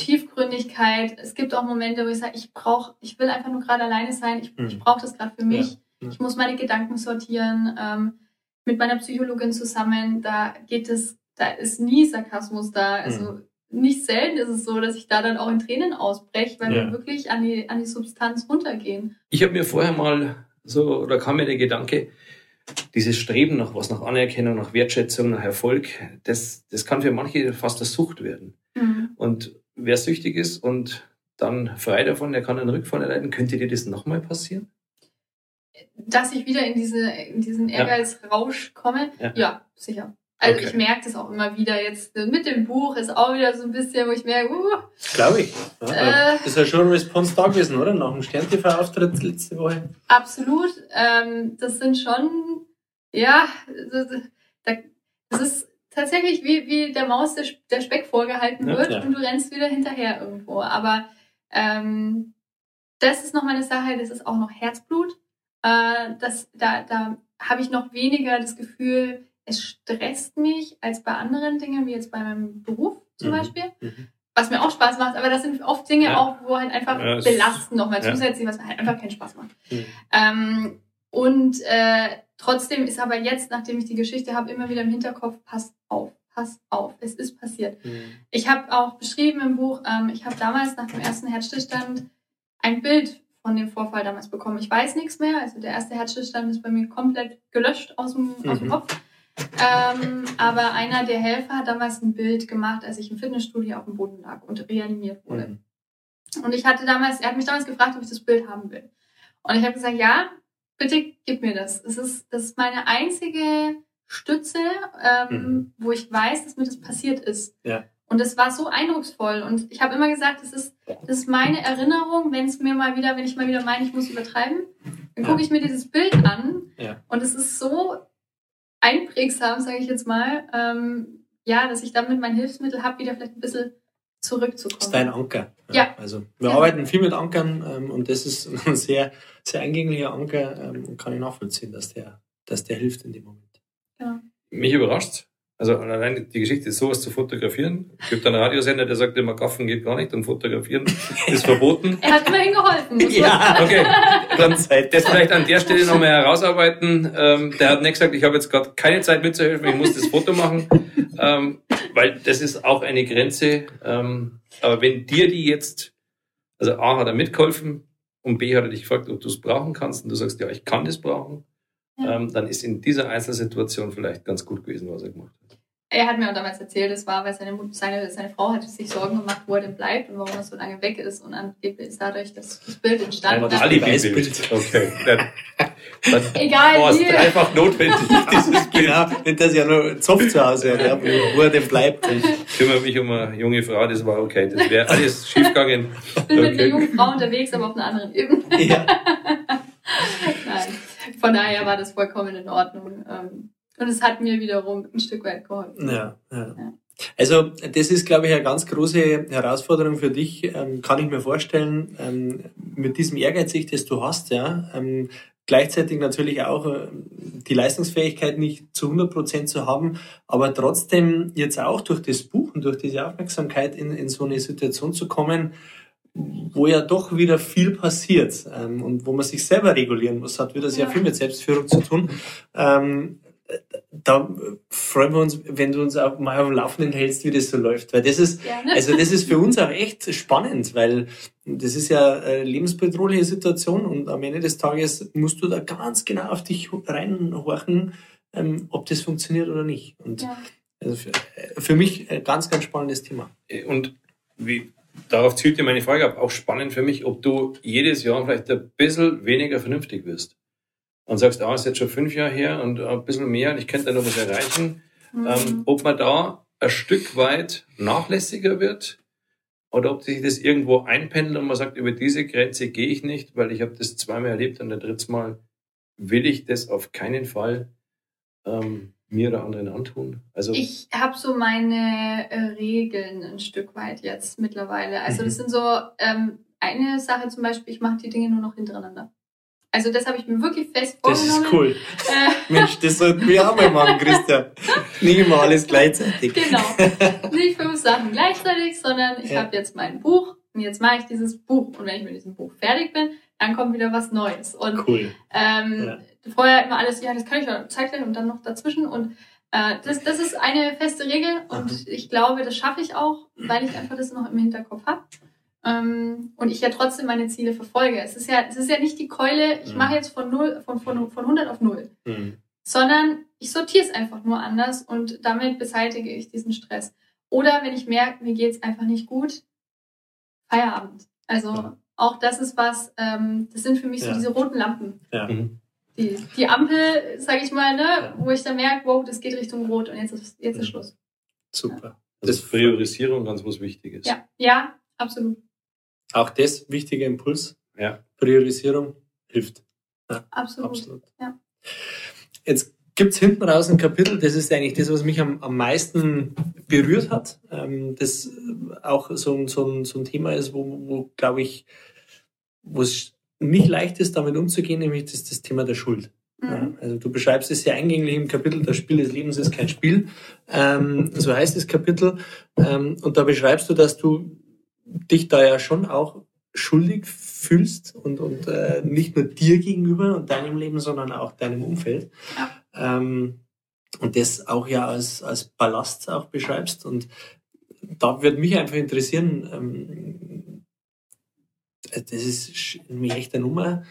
Tiefgründigkeit. Es gibt auch Momente, wo ich sage, ich brauche, ich will einfach nur gerade alleine sein. Ich, mhm. ich brauche das gerade für mich. Ja. Ich muss meine Gedanken sortieren. Ähm, mit meiner Psychologin zusammen, da geht es, da ist nie Sarkasmus da. Also mhm. nicht selten ist es so, dass ich da dann auch in Tränen ausbreche, weil ja. wir wirklich an die, an die Substanz runtergehen. Ich habe mir vorher mal so, oder kam mir der Gedanke, dieses Streben nach was, nach Anerkennung, nach Wertschätzung, nach Erfolg, das, das kann für manche fast eine Sucht werden. Mhm. Und wer süchtig ist und dann frei davon, der kann einen Rückfall erleiden. Könnte dir das nochmal passieren? Dass ich wieder in, diese, in diesen Ehrgeizrausch komme? Ja. ja, sicher. Also Okay. ich merke das auch immer wieder jetzt mit dem Buch ist auch wieder so ein bisschen, wo ich merke, uh, Glaube ich. Ja, Äh. ist ja schon ein Response da gewesen, oder? Nach dem Stern-TV-Auftritt letzte Woche. absolut. Ähm, das sind schon, ja, das ist tatsächlich wie, wie der Maus der, der Speck vorgehalten Ja, wird ja. und du rennst wieder hinterher irgendwo. Aber ähm, das ist noch mal eine Sache, das ist auch noch Herzblut. Äh, das, da da habe ich noch weniger das Gefühl, es stresst mich als bei anderen Dingen, wie jetzt bei meinem Beruf zum Mhm. Beispiel. Mhm. Was mir auch Spaß macht, aber das sind oft Dinge Ja. auch, wo halt einfach Ja, belasten nochmal ja. zusätzlich, was mir halt einfach keinen Spaß macht. Mhm. Ähm, und äh, trotzdem ist aber jetzt, nachdem ich die Geschichte habe, immer wieder im Hinterkopf, pass auf, pass auf, es ist passiert. Mhm. Ich habe auch beschrieben im Buch, ähm, ich habe damals nach dem ersten Herzstillstand ein Bild von dem Vorfall damals bekommen. Ich weiß nichts mehr, also der erste Herzstillstand ist bei mir komplett gelöscht aus dem, aus dem Mhm. Kopf. Ähm, aber einer der Helfer hat damals ein Bild gemacht, als ich im Fitnessstudio auf dem Boden lag und reanimiert wurde. Mhm. Und ich hatte damals, er hat mich damals gefragt, ob ich das Bild haben will. Und ich habe gesagt, ja, bitte gib mir das. Es ist, das ist meine einzige Stütze, ähm, Mhm. wo ich weiß, dass mir das passiert ist. Ja. Und das war so eindrucksvoll. Und ich habe immer gesagt, das ist, das ist meine Erinnerung, wenn es mir mal wieder, wenn ich mal wieder meine, ich muss übertreiben, dann Ja. gucke ich mir dieses Bild an. Ja. Und es ist so einprägsam, sage ich jetzt mal, ähm, ja, dass ich damit mein Hilfsmittel habe, wieder vielleicht ein bisschen zurückzukommen. Das ist dein Anker. Ja. Also wir Ja. arbeiten viel mit Ankern ähm, und das ist ein sehr, sehr eingänglicher Anker ähm, und kann ich nachvollziehen, dass der, dass der hilft in dem Moment. Mich überrascht. Also allein die Geschichte ist sowas zu fotografieren. Es gibt einen Radiosender, der sagt immer, Gaffen geht gar nicht und fotografieren ist verboten. Er hat immerhin geholfen. muss man Ja. Okay, dann Zeit. das vielleicht an der Stelle nochmal herausarbeiten. Ähm, der hat nicht gesagt, ich habe jetzt gerade keine Zeit mitzuhelfen, ich muss das Foto machen, ähm, weil das ist auch eine Grenze. Ähm, aber wenn dir die jetzt, also A hat er mitgeholfen und B hat er dich gefragt, ob du es brauchen kannst und du sagst, ja, ich kann das brauchen, Ja. ähm, dann ist in dieser Einzelsituation vielleicht ganz gut gewesen, was er gemacht hat. Er hat mir auch damals erzählt, es war, weil seine, Mut- seine, seine Frau hatte sich Sorgen gemacht, wo er denn bleibt und warum er so lange weg ist. Und angeblich ist dadurch das, das Bild entstanden. Dann- Alibi-Bild. Alibi-Bild. Okay. Dann Egal, war es wie. einfach notwendig, dieses Bild. Genau, wenn das ja nur Zopf zu Hause hat, ja, wo, er denn bleibt. Ich kümmere mich um eine junge Frau, das war okay. Das wäre alles schiefgegangen. Ich bin mit einer Okay. jungen Frau unterwegs, aber auf einer anderen Ebene. Ja. Nein. Von daher war das vollkommen in Ordnung. Ähm, Und es hat mir wiederum ein Stück weit geholfen. Ja, ja. Ja. Also das ist, glaube ich, eine ganz große Herausforderung für dich, ähm, kann ich mir vorstellen, ähm, mit diesem Ehrgeiz, das du hast, ja, ähm, gleichzeitig natürlich auch äh, die Leistungsfähigkeit nicht zu 100 Prozent zu haben, aber trotzdem jetzt auch durch das Buch und durch diese Aufmerksamkeit in, in so eine Situation zu kommen, wo ja doch wieder viel passiert ähm, und wo man sich selber regulieren muss, hat wieder sehr Ja. viel mit Selbstführung zu tun. Ähm, da freuen wir uns, wenn du uns auch mal auf dem Laufenden hältst, wie das so läuft. Weil das ist, Gerne. also das ist für uns auch echt spannend, weil das ist ja eine lebensbedrohliche Situation und am Ende des Tages musst du da ganz genau auf dich reinhorchen, ähm, ob das funktioniert oder nicht. Und Ja. also für, für mich ein ganz, ganz spannendes Thema. Und wie, darauf zielt ja meine Frage ab, auch spannend für mich, ob du jedes Jahr vielleicht ein bisschen weniger vernünftig wirst. Und sagst, ah, ist jetzt schon fünf Jahre her und ein bisschen mehr und ich könnte da noch was erreichen. Mhm. Ähm, ob man da ein Stück weit nachlässiger wird oder ob sich das irgendwo einpendelt und man sagt, über diese Grenze gehe ich nicht, weil ich habe das zweimal erlebt und ein drittes Mal will ich das auf keinen Fall ähm, mir oder anderen antun. Also Ich habe so meine äh, Regeln ein Stück weit jetzt mittlerweile. Also das Mhm. sind so ähm, eine Sache zum Beispiel, ich mache die Dinge nur noch hintereinander. Also das habe ich mir wirklich fest Das vorgenommen. ist cool. Äh, Mensch, das sollten wir auch mal machen, Christian. Nicht immer alles gleichzeitig. genau. Nicht fünf Sachen gleichzeitig, sondern ich Ja. habe jetzt mein Buch und jetzt mache ich dieses Buch. Und wenn ich mit diesem Buch fertig bin, dann kommt wieder was Neues. Und Cool. ähm, vorher immer alles, ja, das kann ich ja zeitgleich und dann noch dazwischen. Und äh, das, das ist eine feste Regel und Mhm. ich glaube, das schaffe ich auch, weil ich einfach das noch im Hinterkopf habe. Ähm, und ich ja trotzdem meine Ziele verfolge. Es ist ja, es ist ja nicht die Keule, ich Mhm. mache jetzt von null, von, von, von 100 auf 0 Mhm. sondern ich sortiere es einfach nur anders und damit beseitige ich diesen Stress. Oder wenn ich merke, mir geht's einfach nicht gut, Feierabend. Also Ja. auch das ist was, ähm, das sind für mich Ja. so diese roten Lampen, Ja. Mhm. die, die Ampel, sag ich mal, ne, wo ich dann merke, wow, das geht Richtung Rot und jetzt ist, jetzt ist Mhm. Schluss. Super. Das Das ist Priorisierung ganz was Wichtiges. Ja, ja, absolut. Auch das wichtiger Impuls. Ja. Priorisierung hilft. Absolut. Absolut. Ja. Jetzt gibt's hinten raus ein Kapitel, das ist eigentlich das, was mich am, am meisten berührt hat. Ähm, das auch so, ein- so, ein, so ein Thema ist, wo, wo glaube ich, wo es nicht leicht ist, damit umzugehen, nämlich das, das Thema der Schuld. Ja, Mhm. also du beschreibst es sehr eingänglich im Kapitel, das Spiel des Lebens ist kein Spiel. Ähm, so heißt das Kapitel. Ähm, und da beschreibst du, dass du dich da ja schon auch schuldig fühlst und, und äh, nicht nur dir gegenüber und deinem Leben, sondern auch deinem Umfeld. Ähm, und das auch ja als, als Ballast auch beschreibst. Und da würde mich einfach interessieren, ähm, das ist eine echte Nummer.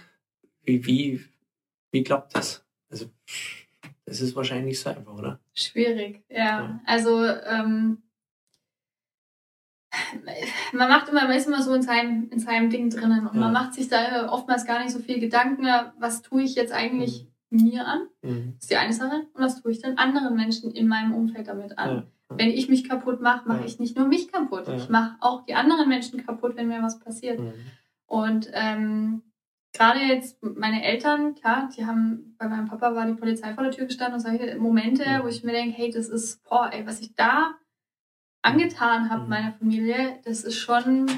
Wie, wie, wie klappt das? Also, das ist wahrscheinlich so einfach, oder? Schwierig, ja. Ja. Also ähm, man macht immer, man ist immer so in seinem, in seinem Ding drinnen und Ja. man macht sich da oftmals gar nicht so viel Gedanken, was tue ich jetzt eigentlich mir an? Mhm. Das ist die eine Sache. Und was tue ich denn anderen Menschen in meinem Umfeld damit an? Ja. Wenn ich mich kaputt mache, mache Ja. ich nicht nur mich kaputt. Ich mache auch die anderen Menschen kaputt, wenn mir was passiert. Mhm. Und ähm, gerade jetzt meine Eltern, klar, die haben, bei meinem Papa war die Polizei vor der Tür gestanden und solche Momente, Mhm. wo ich mir denke, hey, das ist, boah, ey, was ich da angetan habe Mhm. meiner Familie, das ist schon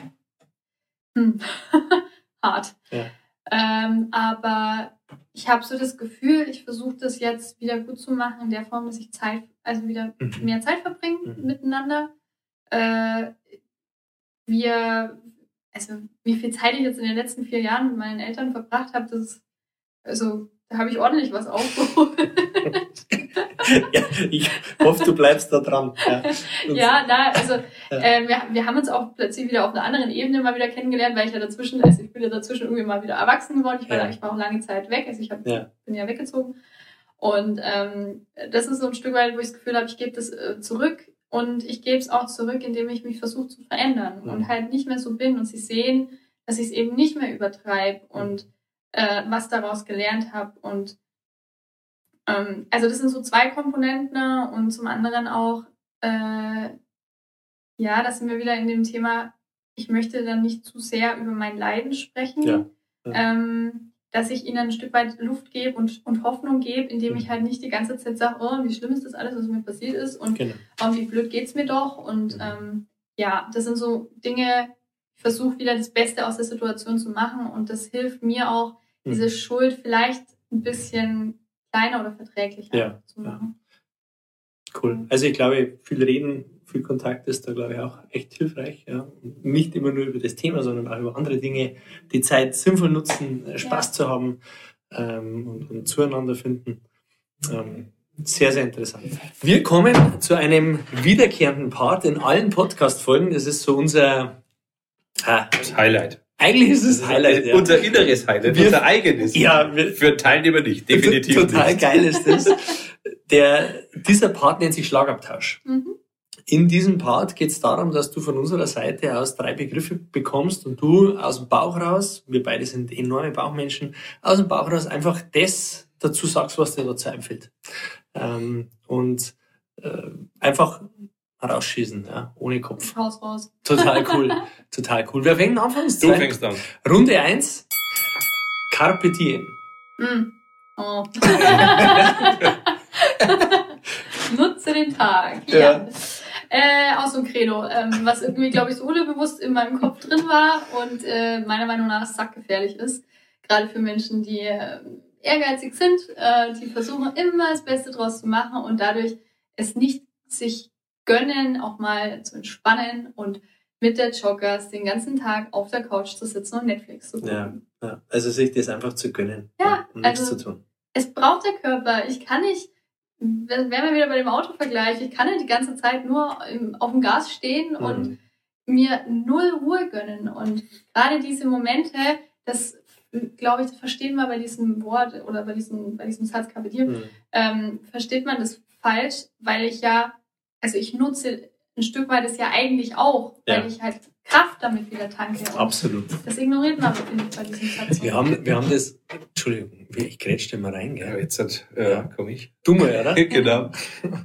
hm, hart. Ja. Ähm, aber ich habe so das Gefühl, ich versuche das jetzt wieder gut zu machen in der Form, dass ich Zeit, also wieder Mhm. mehr Zeit verbringen Mhm. miteinander. Äh, wir, also wie viel Zeit ich jetzt in den letzten vier Jahren mit meinen Eltern verbracht habe, das ist, also da habe ich ordentlich was aufgeholt. ja, ich hoffe, du bleibst da dran. Ja, ja, na, also Ja. äh, wir, wir haben uns auch plötzlich wieder auf einer anderen Ebene mal wieder kennengelernt, weil ich ja dazwischen, also ich bin ja dazwischen irgendwie mal wieder erwachsen geworden. Ich war, Ja. ich war auch lange Zeit weg, also ich hab, Ja. bin ja weggezogen. Und ähm, das ist so ein Stück weit, wo ich das Gefühl habe, ich gebe das äh, zurück und ich gebe es auch zurück, indem ich mich versuche zu verändern Mhm. und halt nicht mehr so bin und sie sehen, dass ich es eben nicht mehr übertreibe und äh, was daraus gelernt habe. Und ähm, also das sind so zwei Komponenten ne? und zum anderen auch, äh, ja, da sind wir wieder in dem Thema, ich möchte dann nicht zu sehr über mein Leiden sprechen. Ja. Ja. Ähm, dass ich ihnen ein Stück weit Luft gebe und, und Hoffnung gebe, indem ich Mhm. halt nicht die ganze Zeit sage, oh, wie schlimm ist das alles, was mir passiert ist und Genau. oh, wie blöd geht's mir doch. Und Mhm. ähm, ja, das sind so Dinge, ich versuche wieder das Beste aus der Situation zu machen und das hilft mir auch. Diese Schuld vielleicht ein bisschen kleiner oder verträglicher Ja, zu ja. machen. Cool. Also ich glaube, viel Reden, viel Kontakt ist da, glaube ich, auch echt hilfreich. Ja. Nicht immer nur über das Thema, sondern auch über andere Dinge, die Zeit sinnvoll nutzen, äh, Spaß zu haben ähm, und, und zueinander finden. Ähm, sehr, sehr interessant. Wir kommen zu einem wiederkehrenden Part in allen Podcast-Folgen. Das ist so unser, ah, Highlight. Eigentlich ist es Highlight. Ja. Unser inneres Highlight, Wir- unser eigenes. Ja, wir- Für Teilnehmer nicht, definitiv Total nicht. geil ist das. Der, dieser Part nennt sich Schlagabtausch. Mhm. In diesem Part geht es darum, dass du von unserer Seite aus drei Begriffe bekommst und du aus dem Bauch raus, wir beide sind enorme Bauchmenschen, aus dem Bauch raus einfach das dazu sagst, was dir dazu einfällt. Ähm, und äh, einfach rausschießen, ja, ohne Kopf. Raus, raus. Total cool. Total cool. Wer fängt an? Anfangs? Du fängst an. Runde eins. Carpe diem. Mm. Oh. Nutze den Tag. Ja. Ja. Äh, auch so ein Credo, ähm, was irgendwie, glaube ich, so unterbewusst in meinem Kopf drin war und äh, meiner Meinung nach sackgefährlich ist. Gerade für Menschen, die äh, ehrgeizig sind, äh, die versuchen immer das Beste draus zu machen und dadurch es nicht sich gönnen, auch mal zu entspannen und mit der Joggers den ganzen Tag auf der Couch zu sitzen und Netflix zu gucken. Ja, ja. Also sich das einfach zu gönnen. Ja, und nichts also- zu tun. es braucht der Körper. Ich kann nicht, wären wir wieder bei dem Autovergleich, ich kann nicht die ganze Zeit nur im, auf dem Gas stehen und Mhm. mir null Ruhe gönnen. Und gerade diese Momente, das glaube ich, das versteht man bei diesem Wort oder bei diesem, bei diesem Satz diem, Mhm. ähm, versteht man das falsch, weil ich ja, also ich nutze ein Stück weit ist ja eigentlich auch, weil Ja. ich halt Kraft damit wieder tanke. Absolut. Das ignoriert man aber, finde ich, bei diesem Satz. Wir haben, wir haben das, Entschuldigung, ich grätsche mal rein, Ja, gell? jetzt hat, äh, Ja. komm ich. Du mal, oder? genau.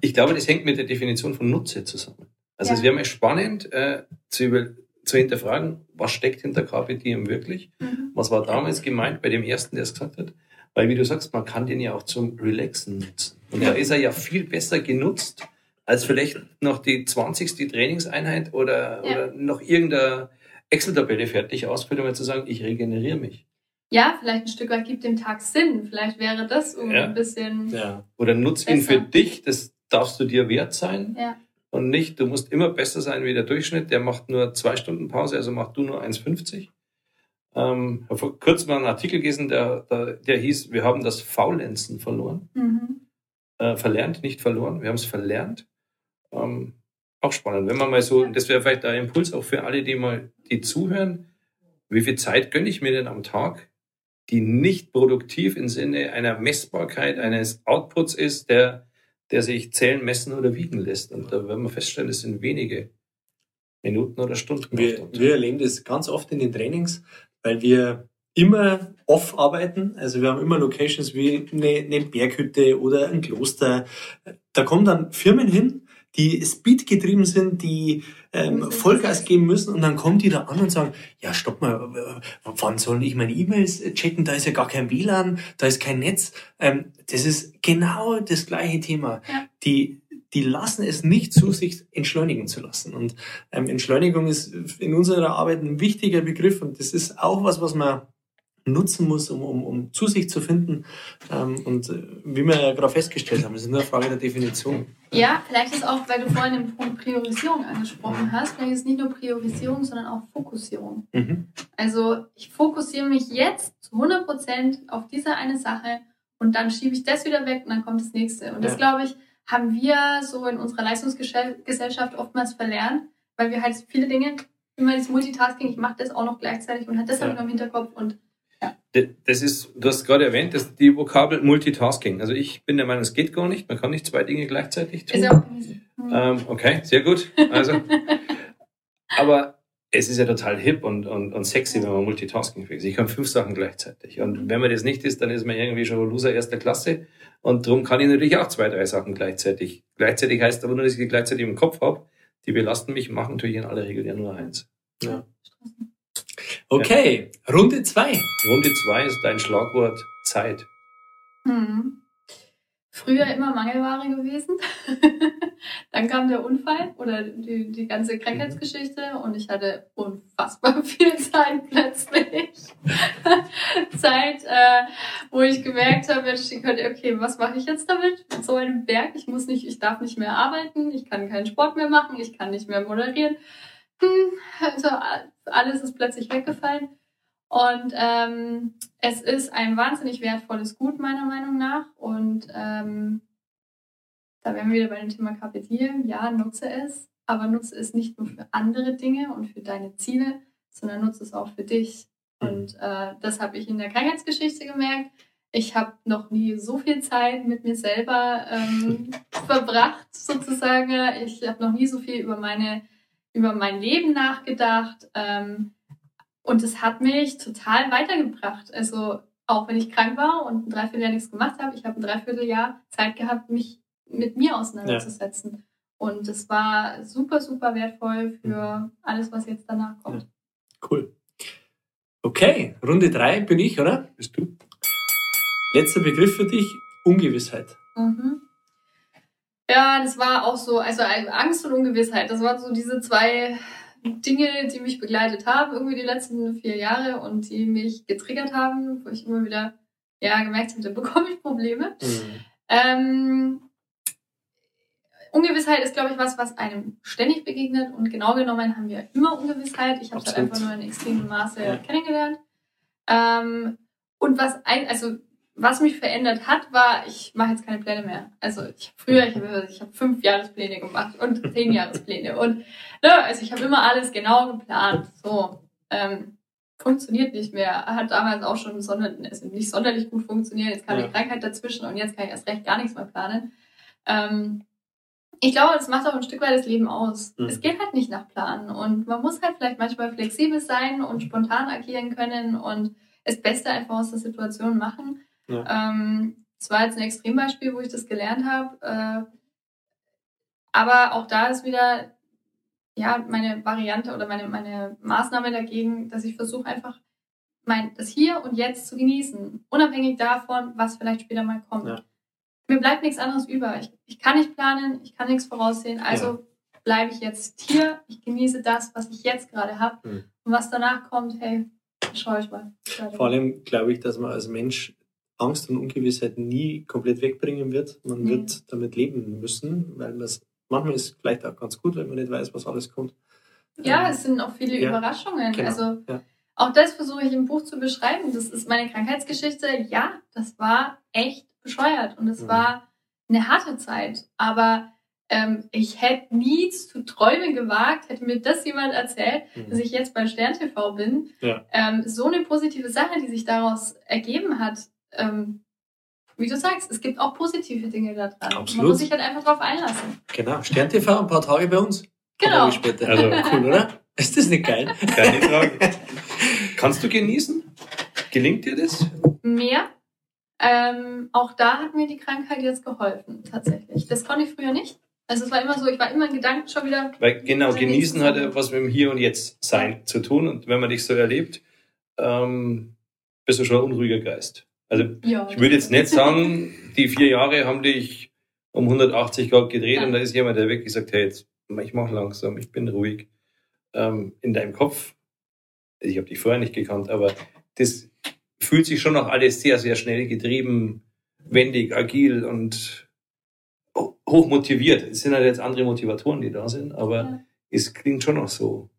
Ich glaube, das hängt mit der Definition von Nutze zusammen. Also Ja. es wäre mal spannend äh, zu, über, zu hinterfragen, was steckt hinter Diem wirklich? Mhm. Was war damals gemeint bei dem ersten, der es gesagt hat? Weil, wie du sagst, man kann den ja auch zum Relaxen nutzen. Und Ja. da ist er ja viel besser genutzt, als vielleicht noch die 20. Trainingseinheit oder, Ja. oder noch irgendeine Excel-Tabelle fertig ausfüllen, um zu sagen, ich regeneriere mich. Ja, vielleicht ein Stück weit gibt dem Tag Sinn. Vielleicht wäre das irgendwie Ja. ein bisschen. Ja. Oder nutz ihn Besser. für dich, das darfst du dir wert sein. Ja. Und nicht, du musst immer besser sein wie der Durchschnitt, der macht nur zwei Stunden Pause, also mach du nur 1,50. Ähm, ich habe vor kurzem mal einen Artikel gelesen, der, der, der hieß, wir haben das Faulenzen verloren. Mhm. Äh, verlernt, nicht verloren, wir haben es verlernt. Ähm, auch spannend, wenn man mal so, das wäre vielleicht ein Impuls auch für alle, die mal, die zuhören, wie viel Zeit gönne ich mir denn am Tag, die nicht produktiv im Sinne einer Messbarkeit, eines Outputs ist, der, der sich zählen, messen oder wiegen lässt. Und da werden wir feststellen, es sind wenige Minuten oder Stunden. Wir, wir erleben das ganz oft in den Trainings, weil wir immer off arbeiten. Also wir haben immer Locations wie eine, eine Berghütte oder ein Kloster. Da kommen dann Firmen hin, die speedgetrieben sind, die ähm, Vollgas geben müssen und dann kommen die da an und sagen, ja, stopp mal, wann soll ich meine E-Mails checken? Da ist ja gar kein WLAN, da ist kein Netz. Ähm, das ist genau das gleiche Thema. Ja. Die, die lassen es nicht zu, sich entschleunigen zu lassen. Und ähm, Entschleunigung ist in unserer Arbeit ein wichtiger Begriff und das ist auch was, was man nutzen muss, um, um, um zu sich zu finden. Ähm, und äh, wie wir ja gerade festgestellt haben, das ist nur eine Frage der Definition. Ja, vielleicht ist auch, weil du vorhin den Punkt Priorisierung angesprochen hast, vielleicht ist es nicht nur Priorisierung, sondern auch Fokussierung. Mhm. Also ich fokussiere mich jetzt zu 100% auf diese eine Sache und dann schiebe ich das wieder weg und dann kommt das nächste. Und das, Ja. glaube ich, haben wir so in unserer Leistungsgesellschaft oftmals verlernt, weil wir halt viele Dinge, immer das Multitasking, ich mache das auch noch gleichzeitig und hat das Ja. noch im Hinterkopf und Das ist, du hast gerade erwähnt, das ist die Vokabel Multitasking. Also ich bin der Meinung, es geht gar nicht. Man kann nicht zwei Dinge gleichzeitig tun. ist ja auch easy. Hm. Ähm, okay, sehr gut. Also, aber es ist ja total hip und, und, und sexy, wenn man multitaskingfähig ist. Ich kann fünf Sachen gleichzeitig. Und wenn man das nicht ist, dann ist man irgendwie schon Loser erster Klasse. Und darum kann ich natürlich auch zwei, drei Sachen gleichzeitig. Gleichzeitig heißt aber nur, dass ich die gleichzeitig im Kopf habe. Die belasten mich, machen natürlich in aller Regel ja nur eins. Okay, Runde zwei. Runde zwei ist dein Schlagwort Zeit. Hm. Früher immer Mangelware gewesen. Dann kam der Unfall oder die, die ganze Krankheitsgeschichte und ich hatte unfassbar viel Zeit plötzlich. Zeit, äh, wo ich gemerkt habe, Mensch, ich könnte, okay, was mache ich jetzt damit? Mit so einem Berg, ich muss nicht, ich darf nicht mehr arbeiten, ich kann keinen Sport mehr machen, ich kann nicht mehr moderieren. Hm, also alles ist plötzlich weggefallen. Und ähm, es ist ein wahnsinnig wertvolles Gut, meiner Meinung nach. Und ähm, da wären wir wieder bei dem Thema Carpe Diem. Ja, nutze es, aber nutze es nicht nur für andere Dinge und für deine Ziele, sondern nutze es auch für dich. Und äh, das habe ich in der Krankheitsgeschichte gemerkt. Ich habe noch nie so viel Zeit mit mir selber ähm, verbracht, sozusagen. Ich habe noch nie so viel über meine über mein Leben nachgedacht. Ähm, und es hat mich total weitergebracht. Also auch wenn ich krank war und ein Dreivierteljahr nichts gemacht habe, ich habe ein Dreivierteljahr Zeit gehabt, mich mit mir auseinanderzusetzen. Und es war super, super wertvoll für alles, was jetzt danach kommt. Cool. Okay, Runde drei bin ich, oder? Bist du? Letzter Begriff für dich, Ungewissheit. Mhm. Ja, das war auch so, also Angst und Ungewissheit, das waren so diese zwei Dinge, die mich begleitet haben, irgendwie die letzten vier Jahre und die mich getriggert haben, wo ich immer wieder ja, gemerkt habe, da bekomme ich Probleme. Ähm, Ungewissheit ist, glaube ich, was, was einem ständig begegnet und genau genommen haben wir immer Ungewissheit. Ich habe es halt einfach nur in extremem Maße Ja. kennengelernt. Ähm, und was ein, also was mich verändert hat, war, ich mache jetzt keine Pläne mehr. Also ich früher, ich habe ich hab fünf Jahrespläne gemacht und zehn Jahrespläne und ne, also ich habe immer alles genau geplant. So ähm, funktioniert nicht mehr. Hat damals auch schon sonder, also nicht sonderlich gut funktioniert. Jetzt kam Ja. die Krankheit dazwischen und jetzt kann ich erst recht gar nichts mehr planen. Ähm, ich glaube, das macht auch ein Stück weit das Leben aus. Mhm. Es geht halt nicht nach Plan und man muss halt vielleicht manchmal flexibel sein und spontan agieren können und das Beste einfach aus der Situation machen. Ja. Ähm, das war jetzt ein Extrembeispiel, wo ich das gelernt habe. Äh, aber auch da ist wieder ja meine Variante oder meine, meine Maßnahme dagegen, dass ich versuche einfach mein, das Hier und Jetzt zu genießen, unabhängig davon, was vielleicht später mal kommt. Ja. Mir bleibt nichts anderes über. Ich, ich kann nicht planen, ich kann nichts voraussehen, also bleibe ich jetzt hier, ich genieße das, was ich jetzt gerade habe. Mhm. Und was danach kommt, hey, schau ich mal. Vor allem glaube ich, dass man als Mensch Angst und Ungewissheit nie komplett wegbringen wird. Man Nee. wird damit leben müssen, weil man es manchmal ist vielleicht auch ganz gut, wenn man nicht weiß, was alles kommt. Ja, Ähm, es sind auch viele ja, Überraschungen. genau, Also ja. auch das versuche ich im Buch zu beschreiben. Das ist meine Krankheitsgeschichte. Ja, das war echt bescheuert und es Mhm. war eine harte Zeit. Aber ähm, ich hätte nie zu träumen gewagt, hätte mir das jemand erzählt, dass ich jetzt bei Stern TV bin. Ja. Ähm, so eine positive Sache, die sich daraus ergeben hat. Ähm, wie du sagst, es gibt auch positive Dinge da dran. Man Absolut. muss sich halt einfach drauf einlassen. Genau, Stern TV, ein paar Tage bei uns. Genau. Später. Also- cool, oder? Ist das nicht geil? Keine Frage. Kannst du genießen? Gelingt dir das? mehr. Ähm, auch da hat mir die Krankheit jetzt geholfen, tatsächlich. Das konnte ich früher nicht. Also es war immer so, ich war immer in Gedanken schon wieder. Weil genau, genießen hat was mit dem Hier und Jetzt sein zu tun. Und wenn man dich so erlebt, ähm, bist du schon ein unruhiger Geist. Also Ja, ich würde jetzt nicht sagen, die vier Jahre haben dich um 180 Grad gedreht und da ist jemand, der wirklich sagt, hey, jetzt, ich mach langsam, ich bin ruhig. Ähm, in deinem Kopf, ich habe dich vorher nicht gekannt, aber das fühlt sich schon noch alles sehr, sehr schnell getrieben, wendig, agil und ho- hochmotiviert. Es sind halt jetzt andere Motivatoren, die da sind, aber Ja. es klingt schon noch so.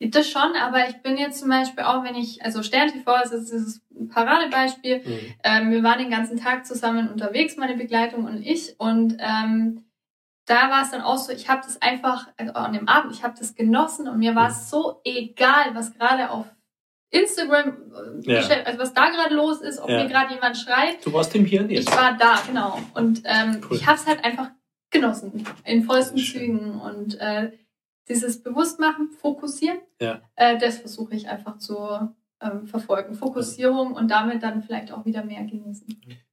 Das schon, aber ich bin jetzt zum Beispiel auch, wenn ich, also Stern TV ist das ist ein Paradebeispiel. Ähm, wir waren den ganzen Tag zusammen unterwegs, meine Begleitung und ich. Und ähm, da war es dann auch so, ich habe das einfach, also an dem Abend, ich habe das genossen und mir war es so egal, was gerade auf Instagram, äh, Ja. also was da gerade los ist, ob Ja. mir gerade jemand schreibt. Du warst im Hier und Ich Jetzt. war da, genau. Und ähm, Cool. ich habe es halt einfach genossen, in vollsten Schön. Zügen. Und äh, dieses Bewusstmachen, Fokussieren, Ja. äh, das versuche ich einfach zu ähm, verfolgen. Fokussierung und damit dann vielleicht auch wieder mehr genießen.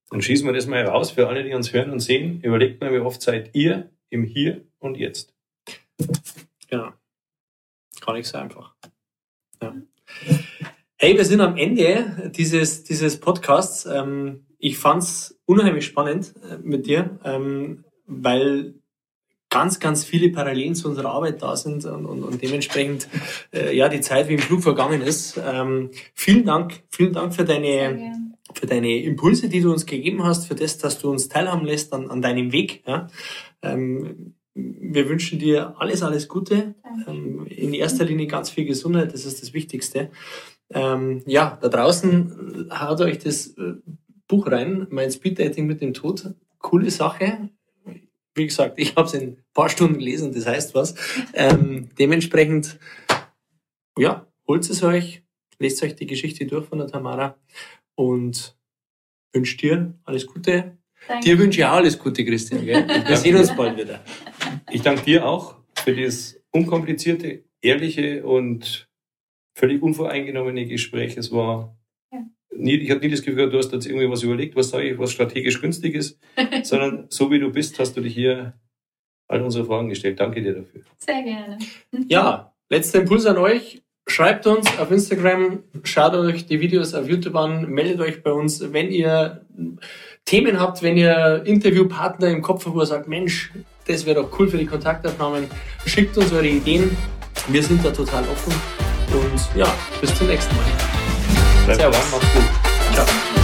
Dann schießen wir das mal raus für alle, die uns hören und sehen. Überlegt mal, wie oft seid ihr im Hier und Jetzt? Genau. Gar nicht so einfach. Ja. Hey, wir sind am Ende dieses, dieses Podcasts. Ähm, ich fand's unheimlich spannend äh, mit dir, ähm, weil ganz, ganz viele Parallelen zu unserer Arbeit da sind und, und, und dementsprechend äh, ja die Zeit wie im Flug vergangen ist. Ähm, vielen Dank, vielen Dank für deine für deine Impulse, die du uns gegeben hast, für das, dass du uns teilhaben lässt an, an deinem Weg. Ja. Ähm, wir wünschen dir alles, alles Gute. Ähm, in erster Linie ganz viel Gesundheit, das ist das Wichtigste. Ähm, ja, da draußen äh, haut euch das äh, Buch rein, mein Speeddating mit dem Tod. Coole Sache. Wie gesagt, ich habe es in ein paar Stunden gelesen, das heißt was. Ähm, dementsprechend, ja, holt es euch, lest euch die Geschichte durch von der Tamara und wünsche dir alles Gute. Danke. Dir wünsche ich auch alles Gute, Christian. Gell? Wir sehen uns bald wieder. Ich danke dir auch für dieses unkomplizierte, ehrliche und völlig unvoreingenommene Gespräch. Es war. Nie, ich habe nie das Gefühl, gehabt, du hast jetzt irgendwie was überlegt, was sage ich, was strategisch günstig ist, sondern so wie du bist, hast du dich hier all unsere Fragen gestellt. Danke dir dafür. Sehr gerne. Ja, letzter Impuls an euch. Schreibt uns auf Instagram, schaut euch die Videos auf YouTube an, meldet euch bei uns, wenn ihr Themen habt, wenn ihr Interviewpartner im Kopf habt, wo ihr sagt, Mensch, das wäre doch cool für die Kontaktaufnahmen, schickt uns eure Ideen. Wir sind da total offen. Und ja, bis zum nächsten Mal. Bleib Servus. dran, mach's gut. Ciao.